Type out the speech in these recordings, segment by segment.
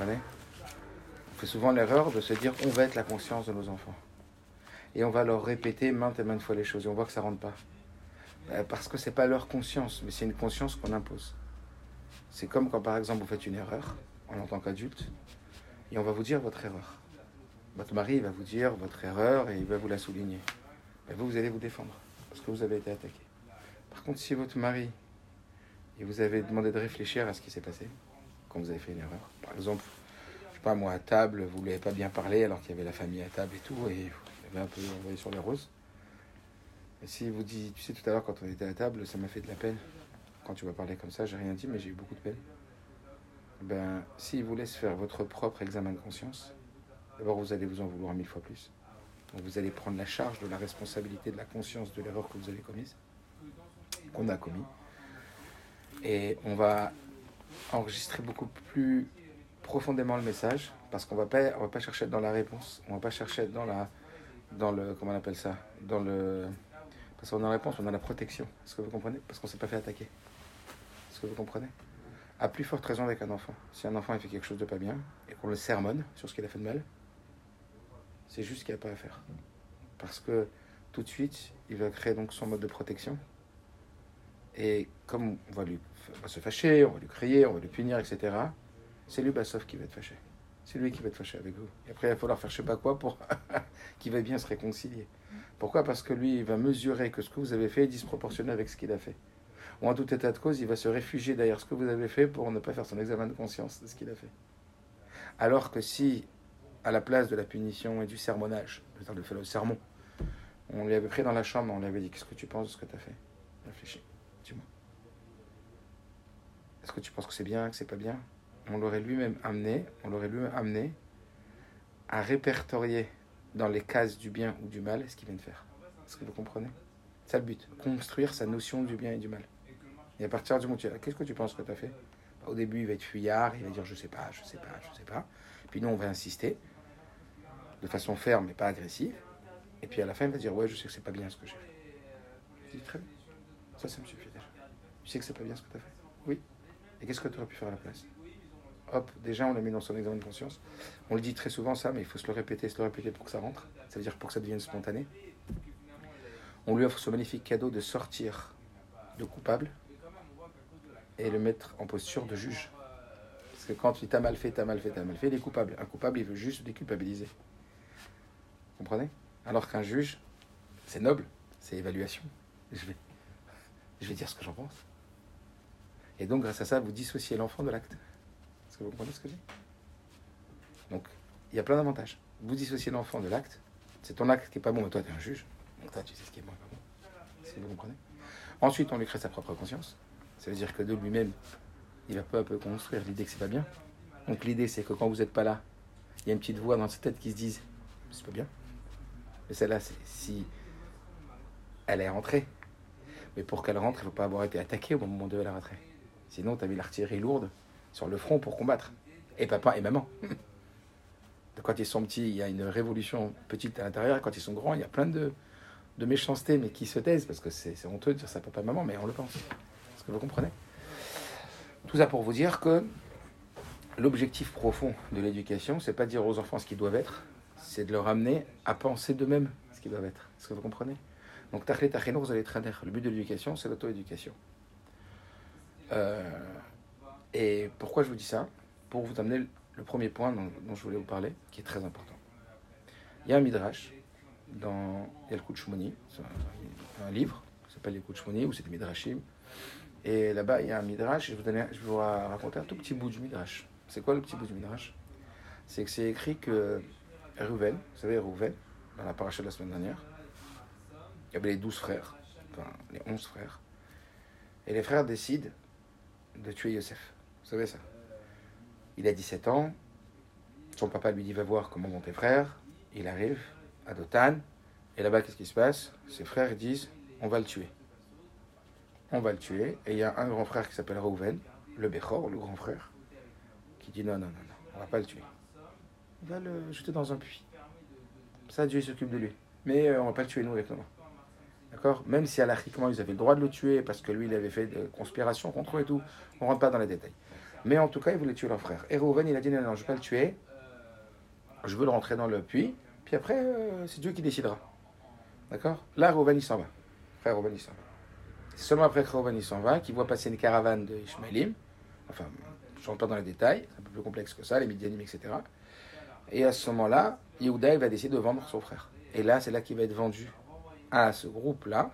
On fait souvent l'erreur de se dire on va être la conscience de nos enfants. Et on va leur répéter maintes et maintes fois les choses. Et on voit que ça ne rentre pas. Euh, Parce que c'est pas leur conscience, mais c'est une conscience qu'on impose. C'est comme quand par exemple vous faites une erreur en tant qu'adulte et on va vous dire votre erreur. Votre mari va vous dire votre erreur et il va vous la souligner. Et vous, vous allez vous défendre parce que vous avez été attaqué. Par contre, si votre mari et vous avez demandé de réfléchir à ce qui s'est passé vous avez fait une erreur, par exemple, je sais pas moi à table, vous ne l'avez pas bien parlé alors qu'il y avait la famille à table et tout et vous avez un peu envoyé sur les roses. Et si vous dites, tu sais, tout à l'heure, quand on était à table, ça m'a fait de la peine. Quand tu vas parler comme ça, j'ai rien dit, mais j'ai eu beaucoup de peine. Ben, s'il vous laisse faire votre propre examen de conscience, d'abord vous allez vous en vouloir mille fois plus. Donc vous allez prendre la charge de la responsabilité de la conscience de l'erreur que vous avez commise, qu'on a commis. Et on va enregistrer beaucoup plus profondément le message, parce qu'on va pas, on va pas chercher dans la réponse, on va pas chercher dans la, dans le, comment on appelle ça, dans le, parce qu'on a la réponse, on a la protection. Est-ce que vous comprenez? Parce qu'on s'est pas fait attaquer. Est-ce que vous comprenez? À plus forte raison avec un enfant. Si un enfant fait quelque chose de pas bien et qu'on le sermonne sur ce qu'il a fait de mal, c'est juste qu'il n'y a pas à faire. Parce que tout de suite, il va créer donc son mode de protection. Et comme on va, lui, va se fâcher, on va lui crier, on va lui punir, etc., c'est lui, Bassov, qui va être fâché. C'est lui qui va être fâché avec vous. Et après, il va falloir faire je sais pas quoi pour qu'il va bien se réconcilier. Pourquoi? Parce que lui, il va mesurer que ce que vous avez fait est disproportionné avec ce qu'il a fait. Ou en tout état de cause, il va se réfugier derrière ce que vous avez fait pour ne pas faire son examen de conscience de ce qu'il a fait. Alors que si, à la place de la punition et du sermonnage, de faire le sermon, on lui avait pris dans la chambre, on lui avait dit Qu'est-ce que tu penses de ce que tu as fait? Réfléchis, dis-moi. Est-ce que tu penses que c'est bien, que c'est pas bien? On l'aurait lui-même amené, on l'aurait lui-même amené à répertorier dans les cases du bien ou du mal ce qu'il vient de faire. Est-ce que vous comprenez? C'est ça le but. Construire sa notion du bien et du mal. Et à partir du moment où tu qu'est-ce que tu penses que tu as fait? Au début, il va être fuyard, il va dire je sais pas, je sais pas, je sais pas. Puis nous, on va insister de façon ferme mais pas agressive. Et puis à la fin, il va dire ouais, je sais que c'est pas bien ce que j'ai fait. Je dis très bien. Ça, ça me suffit déjà. Tu sais que c'est pas bien ce que tu as fait? Oui. Et qu'est-ce que tu aurais pu faire à la place hop, déjà on l'a mis dans son examen de conscience. On le dit très souvent ça, mais il faut se le répéter, se le répéter pour que ça rentre. Ça veut dire pour que ça devienne spontané. On lui offre ce magnifique cadeau de sortir de coupable et le mettre en posture de juge. Parce que quand tu t'as mal fait, t'as mal fait, t'as mal fait, il est coupable. Un coupable, il veut juste déculpabiliser. Vous comprenez? Alors qu'un juge, c'est noble, c'est évaluation. Je vais, je vais dire ce que j'en pense. Et donc, grâce à ça, vous dissociez l'enfant de l'acte. Est-ce que vous comprenez ce que je dis? Donc, il y a plein d'avantages. Vous dissociez l'enfant de l'acte. C'est ton acte qui est pas bon, mais toi, tu es un juge. Donc, toi, tu sais ce qui est bon et pas bon. Est-ce que vous comprenez? Ensuite, on lui crée sa propre conscience. Ça veut dire que de lui-même, il va peu à peu construire l'idée que c'est pas bien. Donc, l'idée, c'est que quand vous n'êtes pas là, il y a une petite voix dans sa tête qui se dit c'est pas bien. Mais celle-là, si elle est rentrée. Mais pour qu'elle rentre, il ne faut pas avoir été attaqué au moment de la rentrée. Sinon, tu as mis l'artillerie lourde sur le front pour combattre. Et papa et maman. Quand ils sont petits, il y a une révolution petite à l'intérieur. Quand ils sont grands, il y a plein de, de méchanceté, mais qui se taisent, parce que c'est honteux de dire ça à papa et maman, mais on le pense. Est-ce que vous comprenez? Tout ça pour vous dire que l'objectif profond de l'éducation, c'est pas de dire aux enfants ce qu'ils doivent être, c'est de leur amener à penser d'eux-mêmes ce qu'ils doivent être. Est-ce que vous comprenez? Donc, tachlet tachenour, vous allez traîner. Le but de l'éducation, c'est l'auto-éducation. Euh, et pourquoi je vous dis ça Pour vous amener le premier point dont, je voulais vous parler, qui est très important. Il y a un midrash dans Yalkut Shmoni, un, un livre qui s'appelle Yalkut Shmoni, où c'est des midrashim. Et là-bas, il y a un midrash, et je, vous donner, vais vous raconter un tout petit bout du midrash. C'est quoi le petit bout du midrash? C'est que c'est écrit que Reuven, vous savez, Reuven, dans la paracha de la semaine dernière, il y avait les douze frères, enfin les onze frères, et les frères décident de tuer Yosef. Vous savez ça Il a 17 ans, son papa lui dit va voir comment vont tes frères, il arrive à Dotan, et là-bas qu'est-ce qui se passe? Ses frères disent on va le tuer. On va le tuer, et il y a un grand frère qui s'appelle Reuven, le Bechor, le grand frère, qui dit non, non, non, non, on va pas le tuer. On va le jeter dans un puits. Ça, Dieu s'occupe de lui. Mais euh, on va pas le tuer, nous, avec. D'accord? Même si anarchiquement ils avaient le droit de le tuer parce que lui il avait fait de conspiration contre eux et tout, on rentre pas dans les détails. Mais en tout cas, ils voulaient tuer leur frère. Et Reuven, il a dit non, non, je ne vais pas le tuer. Je veux le rentrer dans le puits. Puis après, euh, c'est Dieu qui décidera. D'accord? Là, Reuven, il s'en va. Frère Reuven, il s'en va. C'est seulement après que Reuven, il s'en va qu'il voit passer une caravane de Ishmaelim. Enfin, je ne rentre pas dans les détails. C'est un peu plus complexe que ça, les Midianim, etc. Et à ce moment-là, Yehuda, il va décider de vendre son frère. Et là, c'est là qu'il va être vendu à ce groupe-là,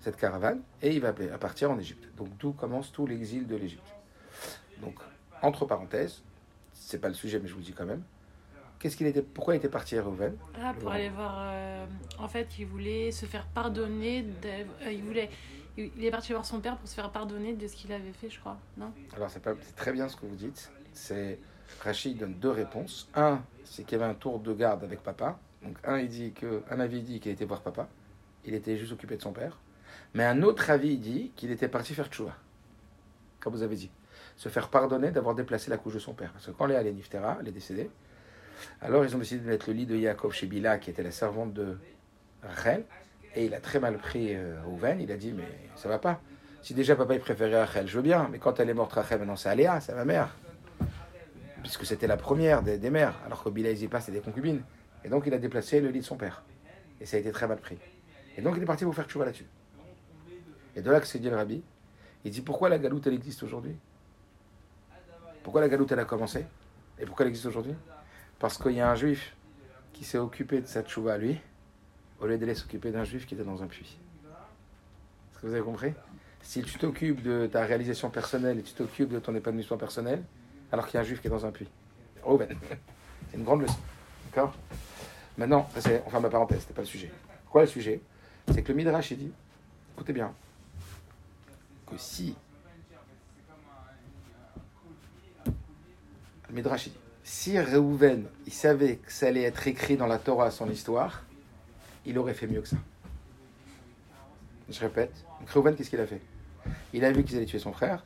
cette caravane, et il va partir en Égypte. Donc d'où commence tout l'exil de l'Égypte. Donc, entre parenthèses, c'est pas le sujet, mais je vous le dis quand même. Qu'est-ce qu'il était, pourquoi il était parti à Rouven? Ah, pour aller voir. euh, en fait, il voulait se faire pardonner. de- euh, il voulait. Il est parti voir son père pour se faire pardonner de ce qu'il avait fait, je crois. Non? Alors, c'est, pas, c'est très bien ce que vous dites. C'est Rachid donne deux réponses. Un, c'est qu'il y avait un tour de garde avec papa. Donc, un, il dit que, un avis dit qu'il était voir papa. Il était juste occupé de son père. Mais un autre avis dit qu'il était parti faire tchouva. Comme vous avez dit. Se faire pardonner d'avoir déplacé la couche de son père. Parce que quand Léa est Niftera, elle est décédée, alors ils ont décidé de mettre le lit de Yaakov chez Bila, qui était la servante de Rachel. Et il a très mal pris euh, Rouven. Il a dit, mais ça va pas. Si déjà papa il préférait Rachel, je veux bien. Mais quand elle est morte Rachel, maintenant c'est Aléa, c'est ma mère. Puisque c'était la première des, mères. Alors que Bila et Zipa, c'était des concubines. Et donc il a déplacé le lit de son père. Et ça a été très mal pris. Et donc il est parti pour faire tchouva là-dessus. Et de là que s'est dit le rabbi, il dit pourquoi la galoute elle existe aujourd'hui? Pourquoi la galoute elle a commencé? Et pourquoi elle existe aujourd'hui? Parce qu'il y a un juif qui s'est occupé de sa tchouva à lui, au lieu d'aller s'occuper d'un juif qui était dans un puits. Est-ce que vous avez compris? Si tu t'occupes de ta réalisation personnelle et tu t'occupes de ton épanouissement personnel, alors qu'il y a un juif qui est dans un puits. Oh ben, c'est une grande leçon. D'accord? Maintenant, ça, c'est, enfin ma parenthèse, c'était pas le sujet. Quoi le sujet? C'est que le Midrash il dit, écoutez bien, que si le Midrash il dit, si Reuven il savait que ça allait être écrit dans la Torah son histoire, il aurait fait mieux que ça. Je répète, Reuven qu'est-ce qu'il a fait? Il a vu qu'ils allaient tuer son frère.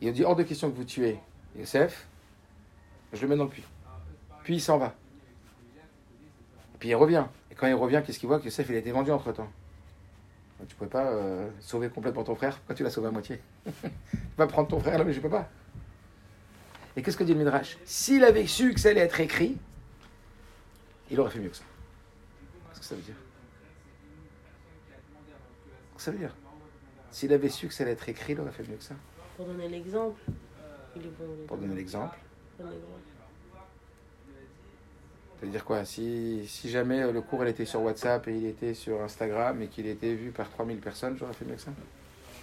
Il a dit hors de question que vous tuez Yosef, je le mets dans le puits. Puis il s'en va. Puis il revient. Et quand il revient, qu'est-ce qu'il voit? Que Yosef, il a été vendu entre temps. Tu ne pouvais pas euh, sauver complètement ton frère. Pourquoi tu l'as sauvé à moitié? Tu vas prendre ton frère là, mais je ne peux pas. Et qu'est-ce que dit le Midrash? S'il avait su que ça allait être écrit, il aurait fait mieux que ça. Qu'est-ce que ça veut dire? Qu'est-ce que ça veut dire? S'il avait su que ça allait être écrit, il aurait fait mieux que ça. Pour donner l'exemple. Pour donner l'exemple. Bon exemple. Ça veut dire quoi si, si jamais euh, le cours il était sur WhatsApp et il était sur Instagram et qu'il était vu par 3000 personnes, j'aurais fait mieux que ça.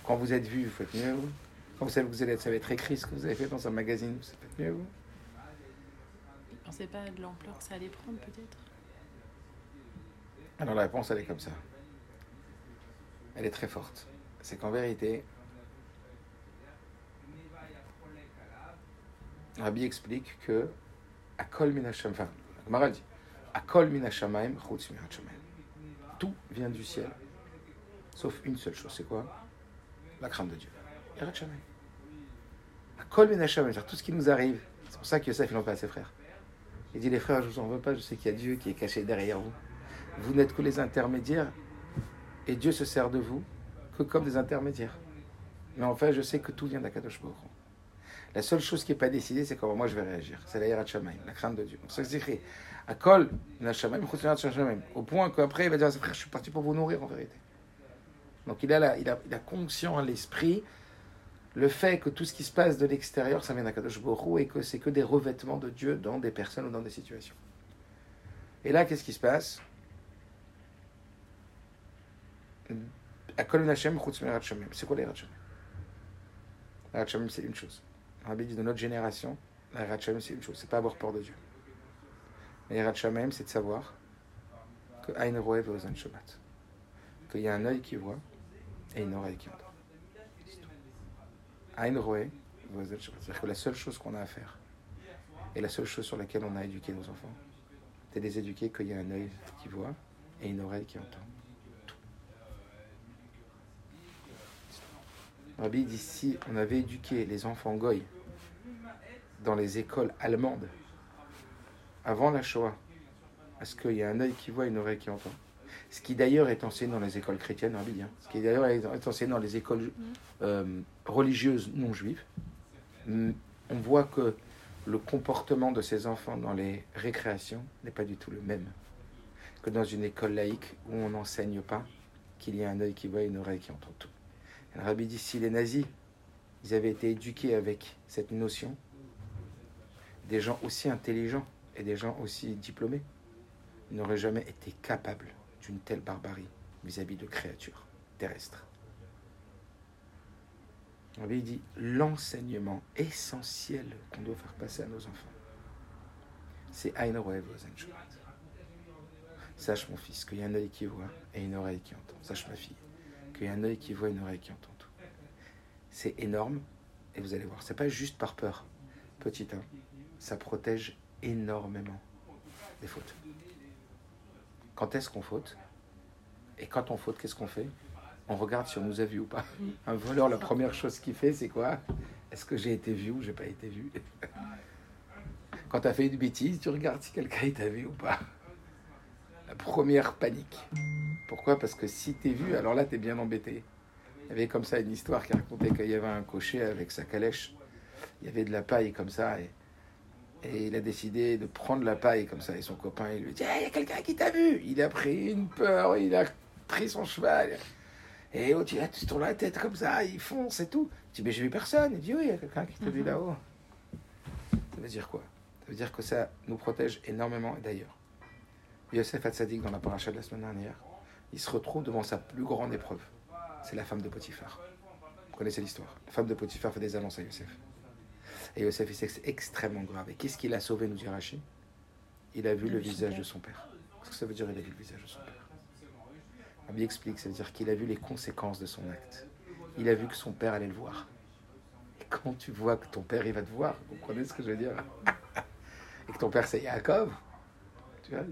Quand vous êtes vu, vous faites mieux. vous. Quand vous savez que vous allez, ça va être écrit ce que vous avez fait dans un magazine, vous faites mieux. vous. Il pensait pas de l'ampleur que ça allait prendre, peut-être Alors la réponse, elle est comme ça. Elle est très forte. C'est qu'en vérité, Rabbi explique que à Kol Gemara dit, à Kol Minashamaim. Tout vient du ciel, sauf une seule chose, c'est quoi? La crainte de Dieu. Yirat Shamaim. À Kol Minashamaim, tout ce qui nous arrive. C'est pour ça que Yosef, il en fait à ses frères. Il dit, les frères, je vous en veux pas, je sais qu'il y a Dieu qui est caché derrière vous. Vous n'êtes que les intermédiaires et Dieu se sert de vous que comme des intermédiaires. Mais enfin, je sais que tout vient d'Akadosh. La seule chose qui n'est pas décidée, c'est comment moi je vais réagir. C'est la Shamaim, la crainte de Dieu. Donc ça c'est écrit. Yirat Shamaim. Au point qu'après, il va dire à ses frères, je suis parti pour vous nourrir en vérité. Donc il a, la- il a, il a conscient à l'esprit le fait que tout ce qui se passe de l'extérieur, ça vient d'Akadosh Hu et que c'est que des revêtements de Dieu dans des personnes ou dans des situations. Et là, qu'est-ce qui se passe? C'est quoi les Yirat Shamaim, c'est une chose. Rabbi dit de notre génération, la c'est une chose, c'est pas avoir peur de Dieu. La c'est de savoir que Ain Roev Shabbat. Qu'il y a un œil qui voit et une oreille qui entend. Ain Roev Shabbat. C'est-à-dire que la seule chose qu'on a à faire, et la seule chose sur laquelle on a éduqué nos enfants, c'est de les éduquer qu'il y a un œil qui voit et une oreille qui entend. Tout. Rabbi dit si on avait éduqué les enfants goy dans les écoles allemandes avant la Shoah, est-ce qu'il y a un œil qui voit et une oreille qui entend? Ce qui d'ailleurs est enseigné dans les écoles chrétiennes, Rabbi hein. ce qui d'ailleurs est enseigné dans les écoles euh, religieuses non juives, Mm, on voit que le comportement de ces enfants dans les récréations n'est pas du tout le même que dans une école laïque où on n'enseigne pas qu'il y a un œil qui voit et une oreille qui entend tout. Le rabbi dit si les nazis, avaient été éduqués avec cette notion, des gens aussi intelligents et des gens aussi diplômés, n'auraient jamais été capables d'une telle barbarie vis-à-vis de créatures terrestres. Le rabbi dit l'enseignement essentiel qu'on doit faire passer à nos enfants, c'est Ein. Sache mon fils qu'il y a un œil qui voit et une oreille qui entend. Sache ma fille qu'il y a un œil qui voit une oreille qui entend tout. C'est énorme et vous allez voir, c'est pas juste par peur. Petit 1, ça protège énormément des fautes. Quand est-ce qu'on faute? Et quand on faute, qu'est-ce qu'on fait? On regarde si on nous a vu ou pas. Un voleur, la première chose qu'il fait, c'est quoi? Est-ce que j'ai été vu ou j'ai pas été vu? Quand tu as fait une bêtise, tu regardes si quelqu'un t'a vu ou pas la première panique. Pourquoi? Parce que si t'es vu, alors là, t'es bien embêté. Il y avait comme ça une histoire qui racontait qu'il y avait un cocher avec sa calèche. Il y avait de la paille comme ça. Et, et il a décidé de prendre la paille comme ça. Et son copain, il lui dit Il y a quelqu'un qui t'a vu Il a pris une peur, il a pris son cheval. Et l'autre, il a tourné la tête comme ça, il fonce et tout. Il dit Mais j'ai vu personne. Il dit Oui, il y a quelqu'un qui t'a vu là-haut. Ça veut dire quoi? Ça veut dire que ça nous protège énormément. D'ailleurs, Yosef Hatzadik, dans la paracha de la semaine dernière, il se retrouve devant sa plus grande épreuve. C'est la femme de Potiphar. Vous connaissez l'histoire. La femme de Potiphar fait des annonces à Yosef. Et Yosef, il sait que c'est extrêmement grave. Et qu'est-ce qu'il a sauvé, nous dit Rachid? Il a vu le visage de son père. Qu'est-ce que ça veut dire, il a vu le visage de son père? Rabbi explique, ça veut dire qu'il a vu les conséquences de son acte. Il a vu que son père allait le voir. Et quand tu vois que ton père, il va te voir, vous comprenez ce que je veux dire? Et que ton père, c'est Yaakov,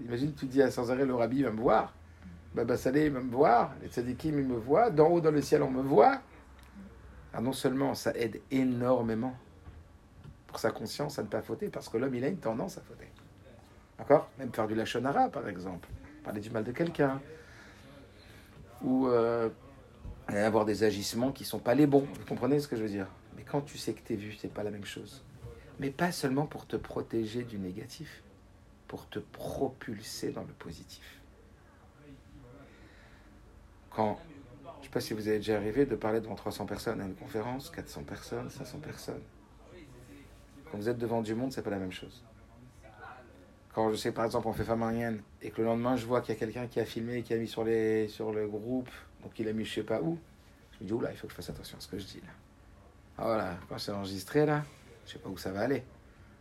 imagine, tu dis à sans arrêt, le rabbi va me voir. Baba Saleh va me voir. Les tzadikim, ils me voient. D'en haut dans le ciel, on me voit. Alors non seulement ça aide énormément pour sa conscience à ne pas fauter, parce que l'homme, il a une tendance à fauter. D'accord? Même faire du lachonara, par exemple. Parler du mal de quelqu'un. Ou euh, avoir des agissements qui sont pas les bons. Vous comprenez ce que je veux dire? Mais quand tu sais que tu es vu, c'est pas la même chose. Mais pas seulement pour te protéger du négatif pour te propulser dans le positif. Quand, je ne sais pas si vous avez déjà arrivé de parler devant 300 personnes à une conférence, 400 personnes, 500 personnes. Quand vous êtes devant du monde, c'est pas la même chose. Quand je sais, par exemple, on fait femme marienne et que le lendemain, je vois qu'il y a quelqu'un qui a filmé, qui a mis sur, les, sur le groupe, donc il a mis je sais pas où, je me dis, oula, il faut que je fasse attention à ce que je dis là. Ah voilà, quand c'est enregistré là, je sais pas où ça va aller.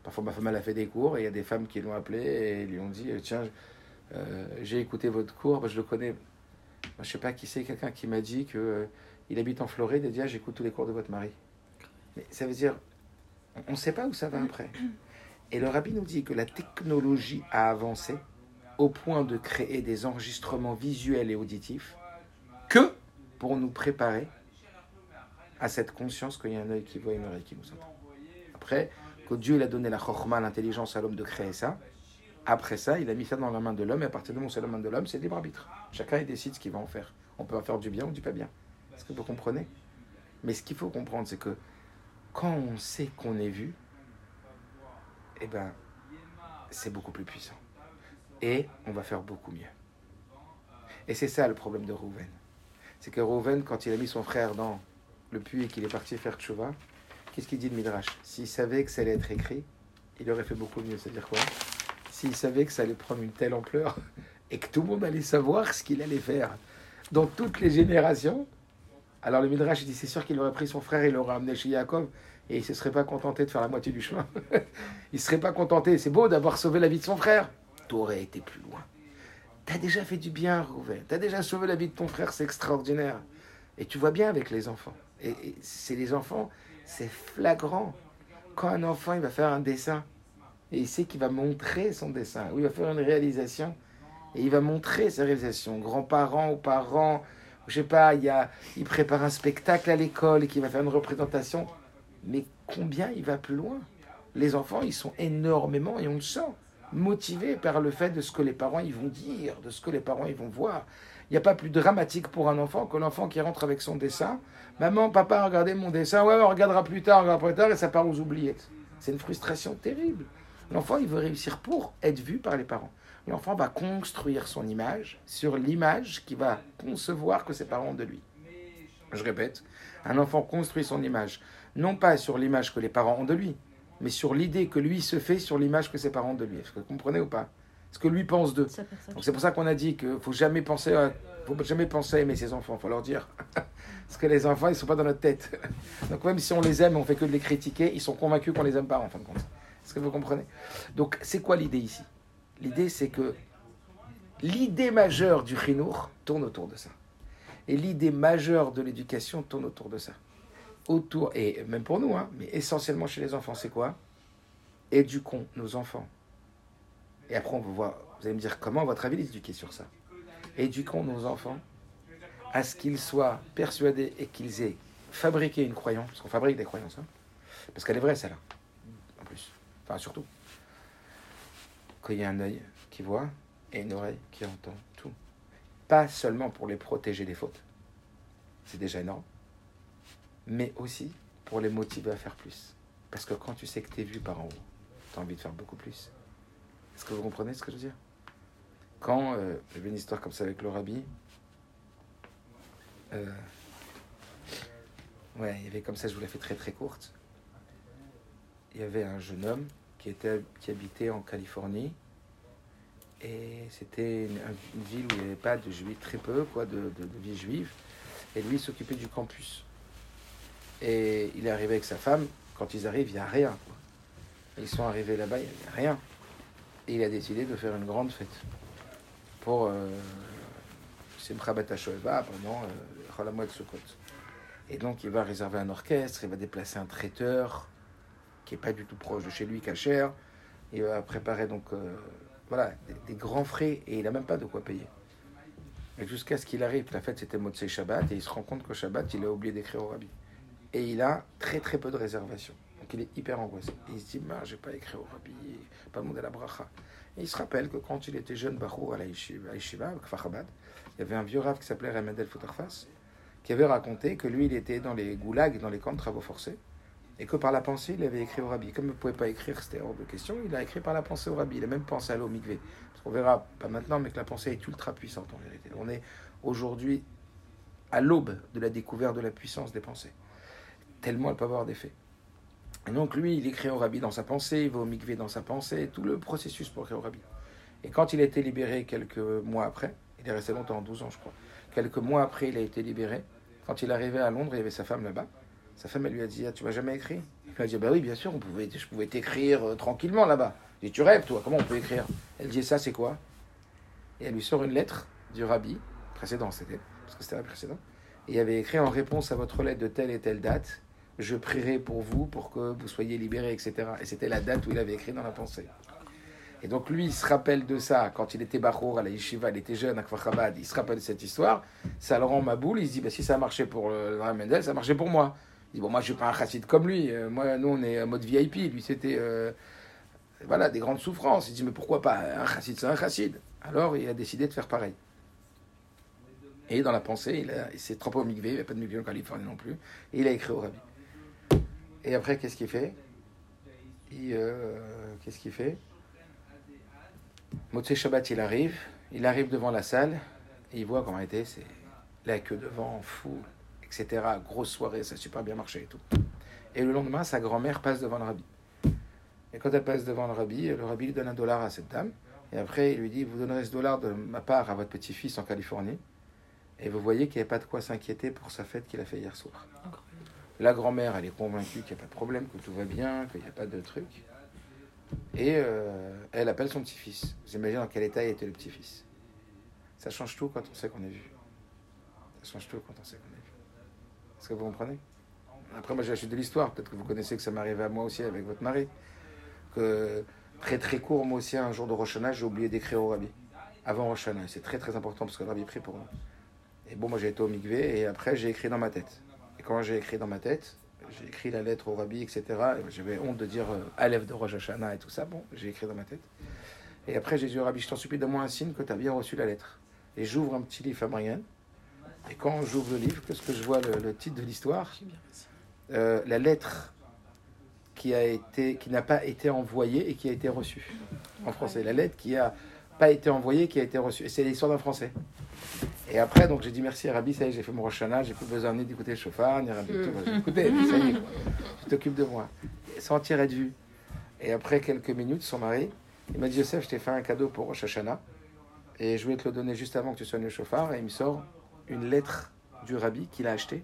Parfois, ma femme, elle a fait des cours et il y a des femmes qui l'ont appelé et lui ont dit Tiens, euh, j'ai écouté votre cours, je le connais. Moi, je sais pas qui c'est, quelqu'un qui m'a dit qu'il euh, il habite en Floride et dit ah, J'écoute tous les cours de votre mari. Mais ça veut dire, on ne sait pas où ça va après. Et le rabbi nous dit que la technologie a avancé au point de créer des enregistrements visuels et auditifs que pour nous préparer à cette conscience qu'il y a un œil qui voit et une oreille qui nous entend. Après, que Dieu a donné la chorma, l'intelligence à l'homme de créer ça. Après ça, il a mis ça dans la main de l'homme, et à partir du moment où c'est la main de l'homme, c'est libre arbitre. Chacun décide ce qu'il va en faire. On peut en faire du bien ou du pas bien. Est-ce que vous comprenez? Mais ce qu'il faut comprendre, c'est que quand on sait qu'on est vu, eh ben, c'est beaucoup plus puissant. Et on va faire beaucoup mieux. Et c'est ça le problème de Rouven. C'est que Rouven, quand il a mis son frère dans le puits et qu'il est parti faire tchouva, Qu'est-ce qu'il dit le Midrash? S'il savait que ça allait être écrit, il aurait fait beaucoup mieux. C'est-à-dire quoi? S'il savait que ça allait prendre une telle ampleur et que tout le monde allait savoir ce qu'il allait faire dans toutes les générations, alors le Midrash dit c'est sûr qu'il aurait pris son frère et l'aurait amené chez Jacob et il ne se serait pas contenté de faire la moitié du chemin. il ne serait pas contenté. C'est beau d'avoir sauvé la vie de son frère. Tu aurais été plus loin. Tu as déjà fait du bien, Rouven. Tu as déjà sauvé la vie de ton frère, c'est extraordinaire. Et tu vois bien avec les enfants. Et, et c'est les enfants, c'est flagrant. Quand un enfant il va faire un dessin et il sait qu'il va montrer son dessin, ou il va faire une réalisation et il va montrer sa réalisation, grands-parents ou parents, je sais pas, il, y a, prépare un spectacle à l'école et qu'il va faire une représentation, mais combien il va plus loin? Les enfants, ils sont énormément, et on le sent, motivés par le fait de ce que les parents ils vont dire, de ce que les parents ils vont voir. Il n'y a pas plus dramatique pour un enfant que l'enfant qui rentre avec son dessin. Maman, papa, regardez mon dessin. Ouais, on regardera plus tard, on regardera plus tard, et ça part aux oubliettes. C'est une frustration terrible. L'enfant, il veut réussir pour être vu par les parents. L'enfant va construire son image sur l'image qu'il va concevoir que ses parents ont de lui. Je répète, un enfant construit son image, non pas sur l'image que les parents ont de lui, mais sur l'idée que lui se fait sur l'image que ses parents ont de lui. Est-ce que vous comprenez ou pas? Ce que lui pense d'eux. Donc c'est pour ça qu'on a dit qu'il faut jamais penser à, faut jamais penser à aimer ses enfants. Il faut leur dire parce que les enfants ils sont pas dans notre tête. Donc même si on les aime, on fait que de les critiquer, ils sont convaincus qu'on les aime pas en fin de compte. Est-ce que vous comprenez? Donc c'est quoi l'idée ici? L'idée c'est que l'idée majeure du chinour tourne autour de ça. Et l'idée majeure de l'éducation tourne autour de ça. Autour, et même pour nous, hein, mais essentiellement chez les enfants, c'est quoi? Éduquons nos enfants. Et après, on voir, vous allez me dire comment, votre avis, les éduquer sur ça? Éduquons nos enfants à ce qu'ils soient persuadés et qu'ils aient fabriqué une croyance, parce qu'on fabrique des croyances, hein, parce qu'elle est vraie, celle-là, en plus. Enfin, surtout. Qu'il y a un œil qui voit et une oreille qui entend tout. Pas seulement pour les protéger des fautes, c'est déjà énorme, mais aussi pour les motiver à faire plus. Parce que quand tu sais que tu es vu par en haut, tu as envie de faire beaucoup plus. Est-ce que vous comprenez ce que je veux dire? Quand euh, j'avais une histoire comme ça avec le euh, ouais, il y avait comme ça, je vous la fais très très courte. Il y avait un jeune homme qui, était, qui habitait en Californie. Et c'était une, ville où il n'y avait pas de juifs, très peu, quoi, de, de, vie juive. Et lui, il s'occupait du campus. Et il est arrivé avec sa femme. Quand ils arrivent, il n'y a rien. Ils sont arrivés là-bas, il n'y a rien. Et il a décidé de faire une grande fête pour euh, Simcha Bat HaShoeva pendant euh, Chol HaMoed Sukkot. Et donc, il va réserver un orchestre, il va déplacer un traiteur qui n'est pas du tout proche de chez lui, Cacher. Il va préparer donc euh, voilà, des, grands frais et il n'a même pas de quoi payer. Et jusqu'à ce qu'il arrive, la fête c'était Motsei Shabbat, et il se rend compte qu'au Shabbat, il a oublié d'écrire au rabbi. Et il a très très peu de réservations. Donc il est hyper angoissé. Il se dit, bah, j'ai pas écrit au rabbi, pas demandé la bracha. Et il se rappelle que quand il était jeune, à la Yeshiva, à il y avait un vieux rave qui s'appelait Remedel Foutarfas, qui avait raconté que lui, il était dans les goulags, dans les camps de travaux forcés, et que par la pensée, il avait écrit au rabbi. Comme il ne pouvait pas écrire, c'était hors de question, il a écrit par la pensée au rabbi. Il a même pensé à aller au mikvé. Parce qu'on verra, pas maintenant, mais que la pensée est ultra puissante en vérité. On est aujourd'hui à l'aube de la découverte de la puissance des pensées. Tellement elle peut avoir d'effet. Donc lui, il écrit au rabbi dans sa pensée, il va au mikvé dans sa pensée, tout le processus pour écrire au rabbi. Et quand il a été libéré quelques mois après, il est resté longtemps, 12 ans je crois, quelques mois après il a été libéré, quand il arrivait à Londres, il y avait sa femme là-bas, sa femme elle lui a dit, ah, tu m'as jamais écrit? Il lui a dit, bah oui bien sûr, on pouvait, je pouvais t'écrire euh, tranquillement là-bas. Il dit, tu rêves toi, comment on peut écrire? Elle dit, ça c'est quoi? Et elle lui sort une lettre du rabbi, précédent c'était, parce que c'était la précédente, et il avait écrit en réponse à votre lettre de telle et telle date, je prierai pour vous pour que vous soyez libérés, etc. Et c'était la date où il avait écrit dans la pensée. Et donc lui, il se rappelle de ça quand il était Bachour à la Yeshiva, il était jeune à Kfar il se rappelle de cette histoire, ça le rend ma boule, il se dit, bah, si ça a marché pour le Mendel, ça a marché pour moi. Il dit, bon, moi je suis pas un chassid comme lui, Euh, moi, nous on est en mode VIP, lui c'était, euh, voilà, des grandes souffrances. Il dit, mais pourquoi pas, un chassid c'est un chassid. Alors il a décidé de faire pareil. Et dans la pensée, il, s'est trompé au mikvé, il n'y avait pas de mikvé en Californie non plus, et il a écrit au rabbi. Et après, qu'est-ce qu'il fait? Il, euh, Qu'est-ce qu'il fait? Motsé Shabbat, il arrive, il arrive devant la salle, et il voit qu'en réalité, c'est la queue devant, fou, etc. Grosse soirée, ça a super bien marché et tout. Et le lendemain, sa grand-mère passe devant le rabbi. Et quand elle passe devant le rabbi, le rabbi lui donne un dollar à cette dame, et après, il lui dit, vous donnerez ce dollar de ma part à votre petit-fils en Californie, et vous voyez qu'il n'y a pas de quoi s'inquiéter pour sa fête qu'il a fait hier soir. La grand-mère, elle est convaincue qu'il n'y a pas de problème, que tout va bien, qu'il n'y a pas de truc. Et euh, elle appelle son petit-fils. Vous imaginez dans quel état il était le petit-fils. Ça change tout quand on sait qu'on est vu. Ça change tout quand on sait qu'on est vu. Est-ce que vous comprenez? Après, moi, j'ai suite de l'histoire. Peut-être que vous connaissez que ça m'est arrivé à moi aussi avec votre mari. Que très très court, moi aussi, un jour de Rosh Hashanah, j'ai oublié d'écrire au rabbi. Avant Rosh Hashanah. C'est très très important parce que le rabbi prie pour nous. Et bon, moi, j'ai été au mikvé et après, j'ai écrit dans ma tête. Quand j'ai écrit dans ma tête, j'ai écrit la lettre au rabbi, etc. Et J'avais honte de dire euh, Aleph de Rosh Hashanah et tout ça. Bon, j'ai écrit dans ma tête. Et après, j'ai dit au rabbi, je t'en supplie, donne-moi un signe que tu as bien reçu la lettre. Et j'ouvre un petit livre Fabrienne. Et quand j'ouvre le livre, qu'est-ce que je vois le, titre de l'histoire? Euh, La lettre qui a été, qui n'a pas été envoyée et qui a été reçue. En français, la lettre qui a pas été envoyée, qui a été reçue. Et c'est l'histoire d'un Français. Et après, donc j'ai dit merci à Rabbi, ça y est, j'ai fait mon Roshana, j'ai plus besoin ni d'écouter le chauffard, ni Rabbi, tout. J'ai écouté, ça y est, tu t'occupes de moi. Et sans tirer de vue. Et après quelques minutes, son mari, il m'a dit Yosef, je t'ai fait un cadeau pour Rosh Hashanah. Et je voulais te le donner juste avant que tu soignes le chauffard. Et il me sort une lettre du Rabbi qu'il a acheté.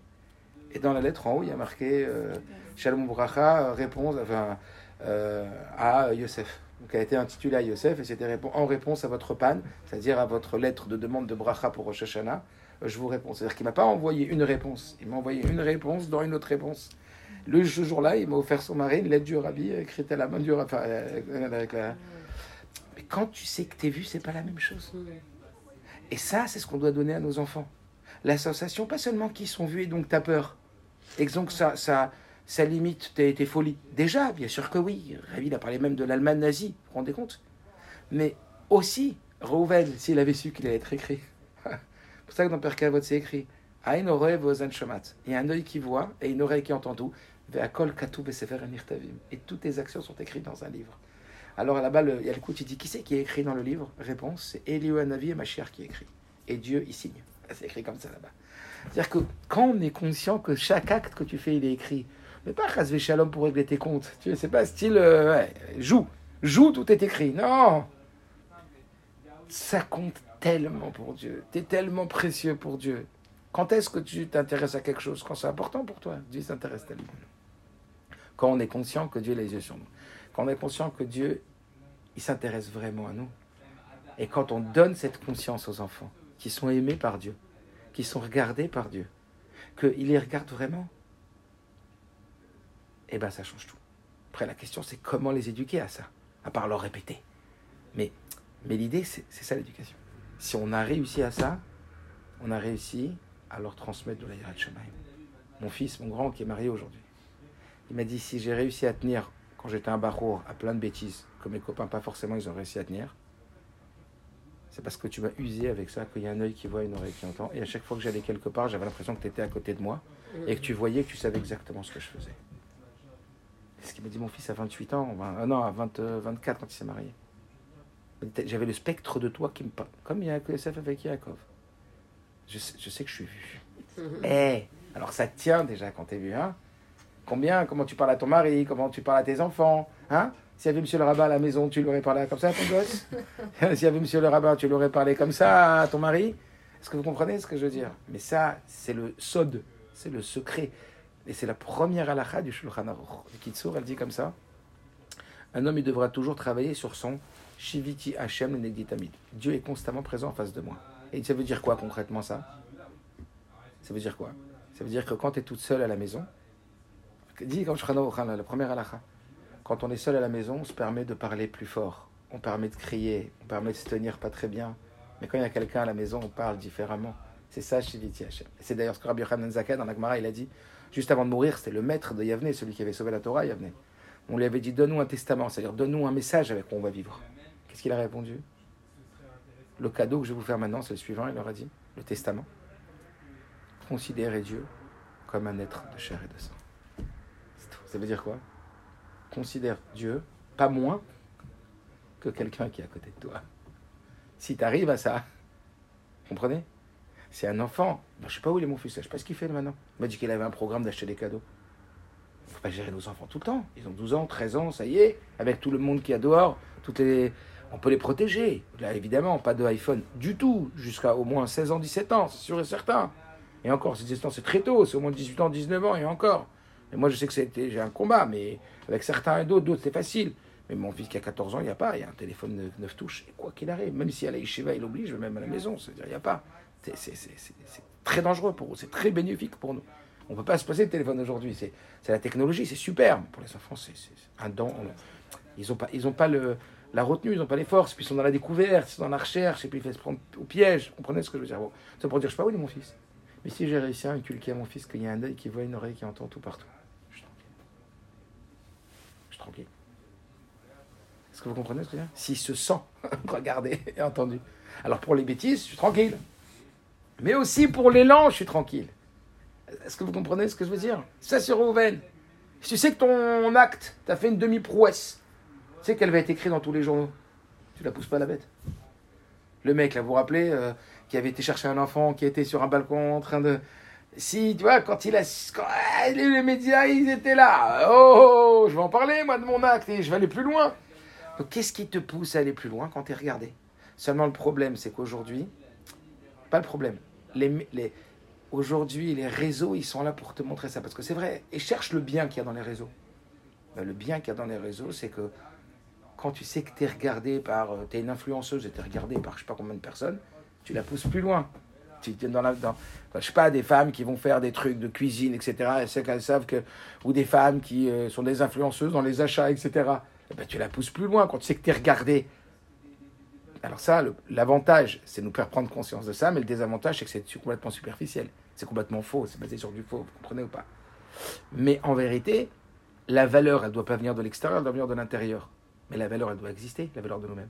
Et dans la lettre, en haut, il y a marqué euh, Shalom Bracha, euh, réponse enfin, euh, à Yosef. Elle a été intitulée à Yosef et c'était en réponse à votre panne, c'est-à-dire à votre lettre de demande de Bracha pour Rosh Hashanah. euh, Je vous réponds. C'est-à-dire qu'il m'a pas envoyé une réponse, il m'a envoyé une réponse dans une autre réponse. Le jour-là, il m'a offert son mari une lettre du Rabbi écrite à la main du Rabbi. Euh, Mais quand tu sais que t'es vu, c'est pas la même chose. Et ça, c'est ce qu'on doit donner à nos enfants. La sensation, pas seulement qu'ils sont vus et donc t'as peur. Et donc ça, ça, ça limite tes, tes folies. Déjà, bien sûr que oui. Ravi, il a parlé même de l'Allemagne nazie, vous vous rendez compte? Mais aussi, Reuven, s'il avait su qu'il allait être écrit. c'est pour ça que dans Père Kavod, c'est écrit ozen shomat. Il y a un œil qui voit et une oreille qui entend tout. Ve'akol nirtavim. Et toutes tes actions sont écrites dans un livre. Alors là-bas, il y a le coup, il dit Qui c'est qui est écrit dans le livre? Réponse c'est Eliou Hanavi et Machiar qui écrit. Et Dieu y signe. C'est écrit comme ça là-bas. C'est-à-dire que quand on est conscient que chaque acte que tu fais, il est écrit, mais pas Chazvé Shalom pour régler tes comptes. Tu sais, pas style, euh, joue, joue, tout est écrit. Non Ça compte tellement pour Dieu. Tu es tellement précieux pour Dieu. Quand est-ce que tu t'intéresses à quelque chose? Quand c'est important pour toi? Dieu s'intéresse tellement. Quand on est conscient que Dieu a les yeux sur nous. Quand on est conscient que Dieu, il s'intéresse vraiment à nous. Et quand on donne cette conscience aux enfants, qui sont aimés par Dieu, qui sont regardés par Dieu, qu'il les regarde vraiment, eh bien ça change tout. Après la question c'est comment les éduquer à ça, à part leur répéter. Mais, mais l'idée c'est ça l'éducation. Si on a réussi à ça, on a réussi à leur transmettre de la Yirat Shamayim. Mon fils, mon grand qui est marié aujourd'hui, il m'a dit si j'ai réussi à tenir quand j'étais un barour à plein de bêtises, que mes copains pas forcément ils ont réussi à tenir, c'est parce que tu m'as usé avec ça, qu'il y a un œil qui voit, une oreille qui entend. Et à chaque fois que j'allais quelque part, j'avais l'impression que tu étais à côté de moi et que tu voyais que tu savais exactement ce que je faisais. C'est ce qu'il m'a dit mon fils à 28 ans, euh, non, à 20, euh, 24 quand il s'est marié. J'avais le spectre de toi qui me parle, comme Yosef avec Yaakov. Je sais, je sais que je suis vu. Eh, alors ça tient déjà quand t'es vu, hein? Combien Comment tu parles à ton mari Comment tu parles à tes enfants Hein? S'il y avait monsieur le rabbin à la maison, tu lui aurais parlé comme ça à ton gosse? S'il y avait monsieur le rabbin, tu lui aurais parlé comme ça à ton mari? Est-ce que vous comprenez ce que je veux dire? Mais ça, c'est le sod, c'est le secret. Et c'est la première halakha du Shulchan Aruch. Kitsour, elle dit comme ça Un homme, il devra toujours travailler sur son Shiviti Hashem Negditamid. Dieu est constamment présent en face de moi. Et ça veut dire quoi concrètement ça? Ça veut dire quoi? Ça veut dire que quand tu es toute seule à la maison, dis comme Shulchan Aruch, hein, la première halakha, quand on est seul à la maison, on se permet de parler plus fort, on permet de crier, on permet de se tenir pas très bien. Mais quand il y a quelqu'un à la maison, on parle différemment. C'est ça, Shiviti Hashem. C'est d'ailleurs ce que Rabbi Yochanan Zaken, dans la Gemara, il a dit, juste avant de mourir, c'était le maître de Yavne, celui qui avait sauvé la Torah, Yavne. On lui avait dit, donne-nous un testament, c'est-à-dire donne-nous un message avec quoi on va vivre. Qu'est-ce qu'il a répondu? Le cadeau que je vais vous faire maintenant, c'est le suivant, il leur a dit, le testament. Considérez Dieu comme un être de chair et de sang. Ça veut dire quoi? Considère Dieu pas moins que quelqu'un qui est à côté de toi. Si tu arrives à ça, comprenez? C'est un enfant. Ben, je sais pas où il est mon fils, je sais pas ce qu'il fait maintenant. Il m'a dit qu'il avait un programme d'acheter des cadeaux. Il faut pas gérer nos enfants tout le temps. Ils ont 12 ans, 13 ans, ça y est, avec tout le monde qui a dehors, toutes les... on peut les protéger. Là, évidemment, pas de iPhone du tout, jusqu'à au moins 16 ans, 17 ans, c'est sûr et certain. Et encore, ces 17 ans, c'est très tôt, c'est au moins 18 ans, 19 ans, et encore. Et moi, je sais que c'était- j'ai un combat, mais avec certains et d'autres, d'autres, c'est facile. Mais mon fils qui a 14 ans, il n'y a pas, il y a un téléphone 9, 9 touches. Et quoi qu'il arrive, même si à la Yeshiva, il oblige, même à la maison, c'est-à-dire, il n'y a pas. C'est- très dangereux pour eux, c'est très bénéfique pour nous. On ne peut pas se passer de téléphone aujourd'hui. C'est la technologie, c'est super. Mais pour les enfants, c'est un dent. Ils n'ont pas, ils ont pas la retenue, ils n'ont pas les forces, puis ils sont dans la découverte, ils sont dans la recherche, et puis ils se prendre au piège. Vous comprenez ce que je veux dire? Bon, Ça pour dire, je sais pas où est mon fils. Mais si j'ai réussi à inculquer à mon fils qu'il y a un œil qui voit, une oreille qui entend tout partout, je suis tranquille. Je suis tranquille. Est-ce que vous comprenez ce que je veux dire? S'il se sent regardé et entendu. Alors pour les bêtises, je suis tranquille. Mais aussi pour l'élan, je suis tranquille. Est-ce que vous comprenez ce que je veux dire? Ça, c'est Rouven. Si tu sais que ton acte t'a fait une demi-prouesse, tu sais qu'elle va être écrite dans tous les journaux. Tu la pousses pas la bête. Le mec, là, vous vous rappelez, euh, qui avait été chercher un enfant, qui était sur un balcon en train de. Si, tu vois, quand il a. Quand, ah, les, médias, ils étaient là. Oh, oh, oh, je vais en parler, moi, de mon acte, et je vais aller plus loin. Donc, qu'est-ce qui te pousse à aller plus loin quand tu es regardé? Seulement, le problème, c'est qu'aujourd'hui, pas le problème. Aujourd'hui, les réseaux, ils sont là pour te montrer ça. Parce que c'est vrai. Et cherche le bien qu'il y a dans les réseaux. Ben, le bien qu'il y a dans les réseaux, c'est que quand tu sais que tu es regardé par. Tu es une influenceuse et tu es regardé par je sais pas combien de personnes, tu la pousses plus loin. Tu dans la. Dans, je sais pas, des femmes qui vont faire des trucs de cuisine, etc. Et c'est qu'elles savent que. Ou des femmes qui euh, sont des influenceuses dans les achats, etc. Eh ben, tu la pousses plus loin quand tu sais que tu es regardé. Alors ça, l'avantage, c'est de nous faire prendre conscience de ça, mais le désavantage, c'est que c'est complètement superficiel. C'est complètement faux, c'est basé sur du faux, vous comprenez ou pas Mais en vérité, la valeur, elle ne doit pas venir de l'extérieur, elle doit venir de l'intérieur. Mais la valeur, elle doit exister, la valeur de nous-mêmes.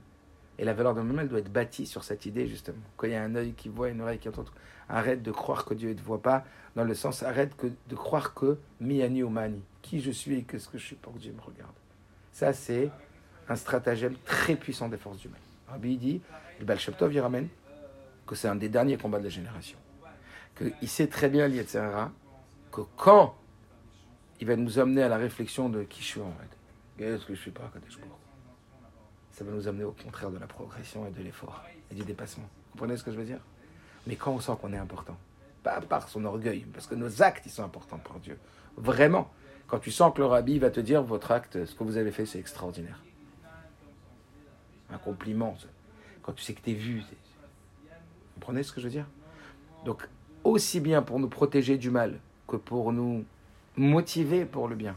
Et la valeur de nous-mêmes, elle doit être bâtie sur cette idée, justement. Quand il y a un œil qui voit, une oreille qui entend, arrête de croire que Dieu ne te voit pas, dans le sens, arrête de croire que miani ou mani, qui je suis et qu'est-ce que je suis pour que Dieu me regarde. Ça, c'est un stratagème très puissant des forces humaines. Rabbi dit, le Baal Shem il ramène que c'est un des derniers combats de la génération. Qu'il sait très bien, l'Yetzirah, que quand il va nous amener à la réflexion de qui je suis en fait, qu'est-ce que je suis pas, Hu ça va nous amener au contraire de la progression et de l'effort et du dépassement. Vous comprenez ce que je veux dire? Mais quand on sent qu'on est important, pas par son orgueil, parce que nos actes, ils sont importants pour Dieu. Vraiment, quand tu sens que le rabbi va te dire, votre acte, ce que vous avez fait, c'est extraordinaire. Un compliment. Quand tu sais que tu es vu. Vous comprenez ce que je veux dire? Donc, aussi bien pour nous protéger du mal que pour nous motiver pour le bien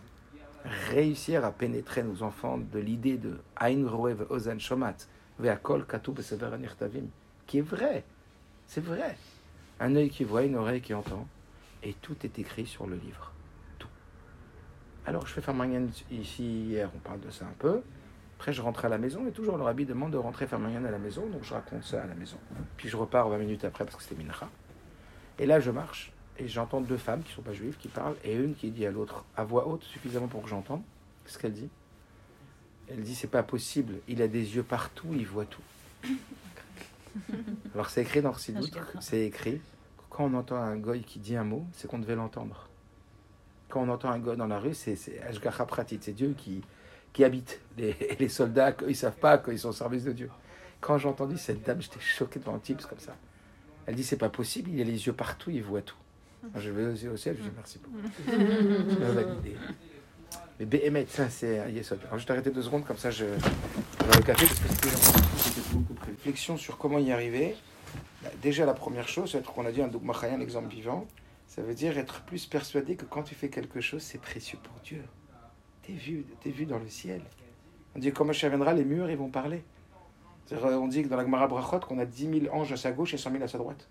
réussir à pénétrer nos enfants de l'idée de Ain Roev Ozan Shomat, Ve'akol Katub Sever Anirtavim, qui est vrai. C'est vrai. Un œil qui voit, une oreille qui entend, et tout est écrit sur le livre. Tout. Alors, je fais faire ici hier, on parle de ça un peu. Après, je rentre à la maison, et toujours le rabbi demande de rentrer faire Marianne à la maison, donc je raconte ça à la maison. Puis je repars 20 minutes après parce que c'était Mincha. Et là, je marche, et j'entends deux femmes qui ne sont pas juives qui parlent, et une qui dit à l'autre, à voix haute, suffisamment pour que j'entende, qu'est-ce qu'elle dit Elle dit, c'est pas possible, il a des yeux partout, il voit tout. Alors c'est écrit dans Sidout, c'est écrit, que quand on entend un goy qui dit un mot, c'est qu'on devait l'entendre. Quand on entend un goy dans la rue, c'est c'est Ashgacha Pratit, c'est Dieu qui, qui habite. Les, soldats, ils savent pas qu'ils sont au service de Dieu. Quand j'ai entendu cette dame, j'étais choqué devant type comme ça. Elle dit, c'est pas possible, il a les yeux partout, il voit tout. Moi, je vais au ciel, je dis merci beaucoup. Mais BMH, ça c'est un yesod. Alors, je t'arrêter deux secondes, comme ça je vais au café, parce que c'était beaucoup réflexion sur comment y arriver. Bah, Déjà, la première chose, c'est qu'on a dit un dogma un exemple vivant, ça veut dire être plus persuadé que quand tu fais quelque chose, c'est précieux pour Dieu. T'es vu, t'es vu dans le ciel. On dit, quand Moshe viendra, les murs, ils vont parler. On dit que dans la Gemara Brachot, qu'on a 10 000 anges à sa gauche et 100 000 à sa droite.